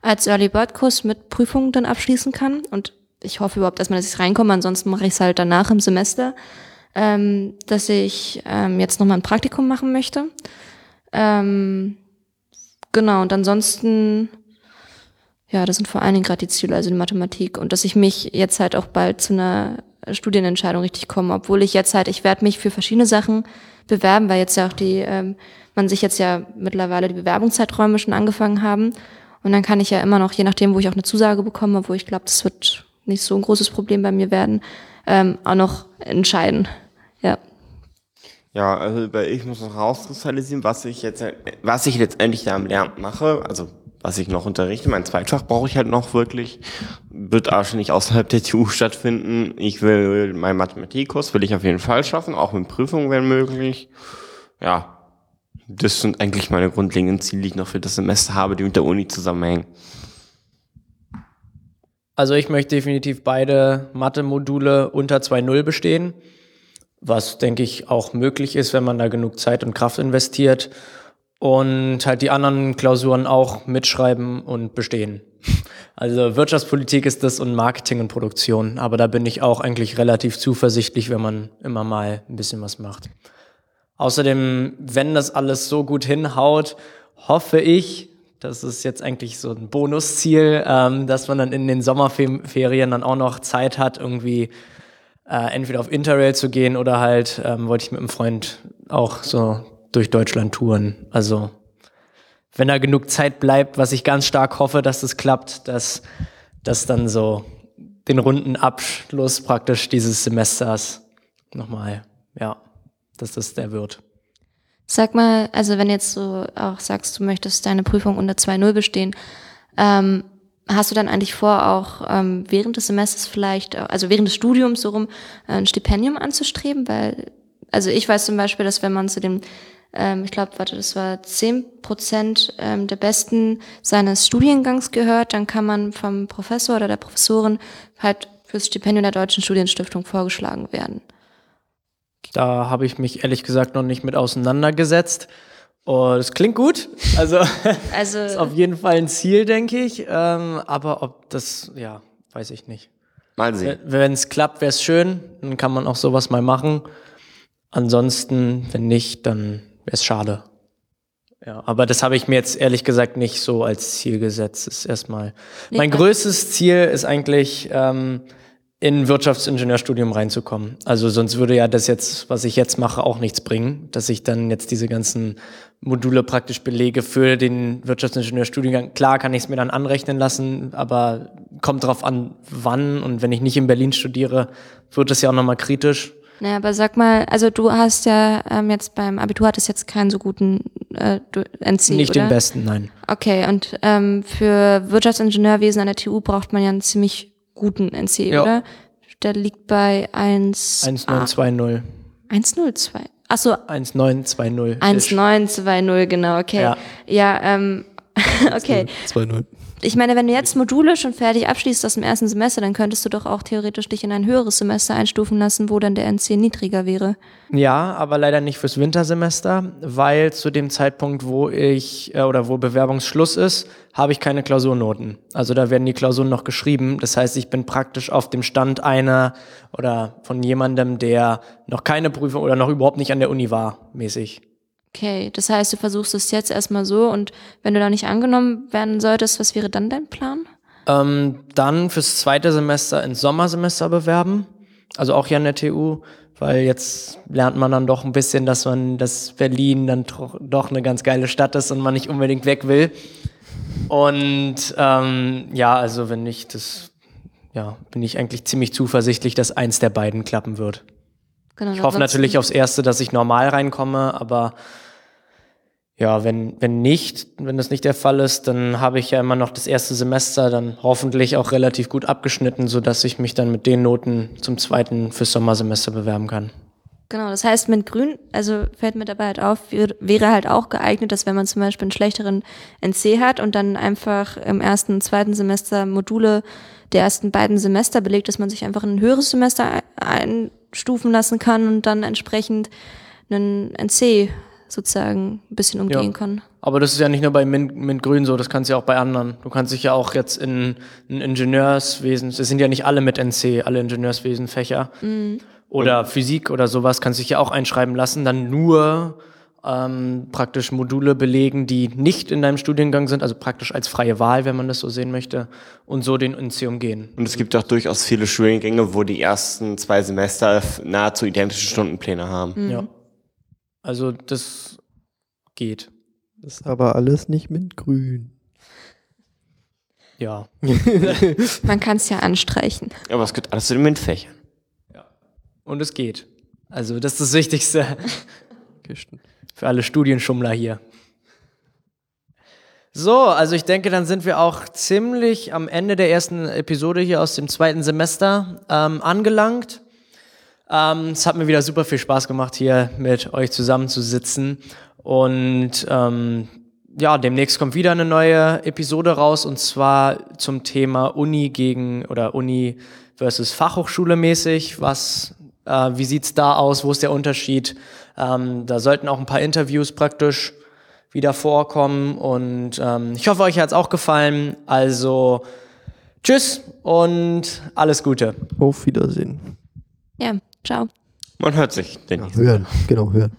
als Early Bird Kurs mit Prüfungen dann abschließen kann. Und ich hoffe überhaupt erstmal, dass ich reinkomme, ansonsten mache ich es halt danach im Semester, ähm, dass ich ähm, jetzt nochmal ein Praktikum machen möchte. Ähm, genau, und ansonsten, ja, das sind vor allen Dingen gerade die Ziele, also die Mathematik. Und dass ich mich jetzt halt auch bald zu einer Studienentscheidung richtig komme, obwohl ich jetzt halt, ich werde mich für verschiedene Sachen bewerben, weil jetzt ja auch die, ähm, man sich jetzt ja mittlerweile die Bewerbungszeiträume schon angefangen haben. Und dann kann ich ja immer noch, je nachdem, wo ich auch eine Zusage bekomme, wo ich glaube, das wird nicht so ein großes Problem bei mir werden, ähm, auch noch entscheiden. Ja. Ja, also ich muss noch rauskristallisieren, was ich jetzt, was ich letztendlich da am Lernen mache, also was ich noch unterrichte. Mein Zweitfach brauche ich halt noch wirklich, wird wahrscheinlich außerhalb der TU stattfinden. Ich will meinen Mathematikkurs will ich auf jeden Fall schaffen, auch mit Prüfungen, wenn möglich. Ja, das sind eigentlich meine grundlegenden Ziele, die ich noch für das Semester habe, die mit der Uni zusammenhängen. Also ich möchte definitiv beide Mathe-Module unter 2.0 bestehen, was denke ich auch möglich ist, wenn man da genug Zeit und Kraft investiert und halt die anderen Klausuren auch mitschreiben und bestehen. Also Wirtschaftspolitik ist das und Marketing und Produktion, aber da bin ich auch eigentlich relativ zuversichtlich, wenn man immer mal ein bisschen was macht. Außerdem, wenn das alles so gut hinhaut, hoffe ich, das ist jetzt eigentlich so ein Bonusziel, ähm, dass man dann in den Sommerferien dann auch noch Zeit hat, irgendwie äh, entweder auf Interrail zu gehen oder halt ähm, wollte ich mit einem Freund auch so durch Deutschland touren. Also wenn da genug Zeit bleibt, was ich ganz stark hoffe, dass das klappt, dass das dann so den runden Abschluss praktisch dieses Semesters nochmal, ja, dass das der wird. Sag mal, also wenn jetzt so auch sagst, du möchtest deine Prüfung unter 2.0 bestehen, ähm, hast du dann eigentlich vor, auch ähm, während des Semesters vielleicht, also während des Studiums so rum, ein Stipendium anzustreben? Weil, also ich weiß zum Beispiel, dass wenn man zu dem, ähm, ich glaube, warte, das war 10 Prozent ähm, der Besten seines Studiengangs gehört, dann kann man vom Professor oder der Professorin halt fürs Stipendium der Deutschen Studienstiftung vorgeschlagen werden. Da habe ich mich ehrlich gesagt noch nicht mit auseinandergesetzt. Oh, das klingt gut. Also Also ist auf jeden Fall ein Ziel, denke ich. Ähm, aber ob das, ja, weiß ich nicht. Mal sehen. Wenn es klappt, wäre es schön. Dann kann man auch sowas mal machen. Ansonsten, wenn nicht, dann wäre es schade. Ja, aber das habe ich mir jetzt ehrlich gesagt nicht so als Ziel gesetzt. Das ist erstmal. Nee, mein größtes Ziel ist eigentlich, ähm, in Wirtschaftsingenieurstudium reinzukommen. Also sonst würde ja das jetzt, was ich jetzt mache, auch nichts bringen, dass ich dann jetzt diese ganzen Module praktisch belege für den Wirtschaftsingenieurstudiengang. Klar kann ich es mir dann anrechnen lassen, aber kommt drauf an, wann und wenn ich nicht in Berlin studiere, wird es ja auch nochmal kritisch. Naja, aber sag mal, also du hast ja ähm, jetzt beim Abitur hattest jetzt keinen so guten äh, NC, Nicht oder? den besten, nein. Okay, und ähm, für Wirtschaftsingenieurwesen an der TU braucht man ja einen ziemlich guten NC, Ja. oder? Der liegt bei 1 1920. 102. Achso, 1920. 1920, genau, okay. Ja. Ja, ähm, okay. 2-0. Ich meine, wenn du jetzt Module schon fertig abschließt aus dem ersten Semester, dann könntest du doch auch theoretisch dich in ein höheres Semester einstufen lassen, wo dann der NC niedriger wäre. Ja, aber leider nicht fürs Wintersemester, weil zu dem Zeitpunkt, wo ich äh, oder wo Bewerbungsschluss ist, habe ich keine Klausurnoten. Also da werden die Klausuren noch geschrieben. Das heißt, ich bin praktisch auf dem Stand einer oder von jemandem, der noch keine Prüfung oder noch überhaupt nicht an der Uni war, mäßig. Okay, das heißt, du versuchst es jetzt erstmal so und wenn du da nicht angenommen werden solltest, was wäre dann dein Plan? Ähm, dann fürs zweite Semester ins Sommersemester bewerben. Also auch hier an der TU, weil jetzt lernt man dann doch ein bisschen, dass man, dass Berlin dann doch, eine ganz geile Stadt ist und man nicht unbedingt weg will. Und ähm, ja, also wenn nicht, das ja, bin ich eigentlich ziemlich zuversichtlich, dass eins der beiden klappen wird. Genau, Ich hoffe natürlich aufs Erste, dass ich normal reinkomme, aber ja, wenn, wenn nicht, wenn das nicht der Fall ist, dann habe ich ja immer noch das erste Semester dann hoffentlich auch relativ gut abgeschnitten, so dass ich mich dann mit den Noten zum zweiten fürs Sommersemester bewerben kann. Genau, das heißt mit Grün, also fällt mir dabei halt auf, wär- wäre halt auch geeignet, dass wenn man zum Beispiel einen schlechteren NC hat und dann einfach im ersten und zweiten Semester Module der ersten beiden Semester belegt, dass man sich einfach in ein höheres Semester ein- einstufen lassen kann und dann entsprechend einen NC sozusagen ein bisschen umgehen Ja. kann. Aber das ist ja nicht nur bei Mint, Mint Grün so, das kannst du ja auch bei anderen. Du kannst dich ja auch jetzt in ein Ingenieurswesen, es sind ja nicht alle mit NC, alle Ingenieurswesenfächer. Oder Physik oder sowas, kannst dich ja auch einschreiben lassen, dann nur ähm, praktisch Module belegen, die nicht in deinem Studiengang sind, also praktisch als freie Wahl, wenn man das so sehen möchte, und so den NC umgehen. Und es gibt auch durchaus viele Studiengänge, wo die ersten zwei Semester nahezu identische Stundenpläne haben. Ja. Also das geht. Das ist aber alles nicht mintgrün. Ja. Man kann es ja anstreichen. Aber es gehört alles zu den MINT-Fächern. Und es geht. Also das ist das Wichtigste Kisten. Für alle Studienschummler hier. So, also ich denke, dann sind wir auch ziemlich am Ende der ersten Episode hier aus dem zweiten Semester ähm, angelangt. Ähm, es hat mir wieder super viel Spaß gemacht, hier mit euch zusammenzusitzen. Und ähm, ja, demnächst kommt wieder eine neue Episode raus und zwar zum Thema Uni gegen oder Uni versus Fachhochschule mäßig. Was, äh, wie sieht's da aus? Wo ist der Unterschied? Ähm, da sollten auch ein paar Interviews praktisch wieder vorkommen und ähm, ich hoffe, euch hat's auch gefallen. Also tschüss und alles Gute. Auf Wiedersehen. Ja, ciao. Man hört sich, Dennis. Hören, genau, hören.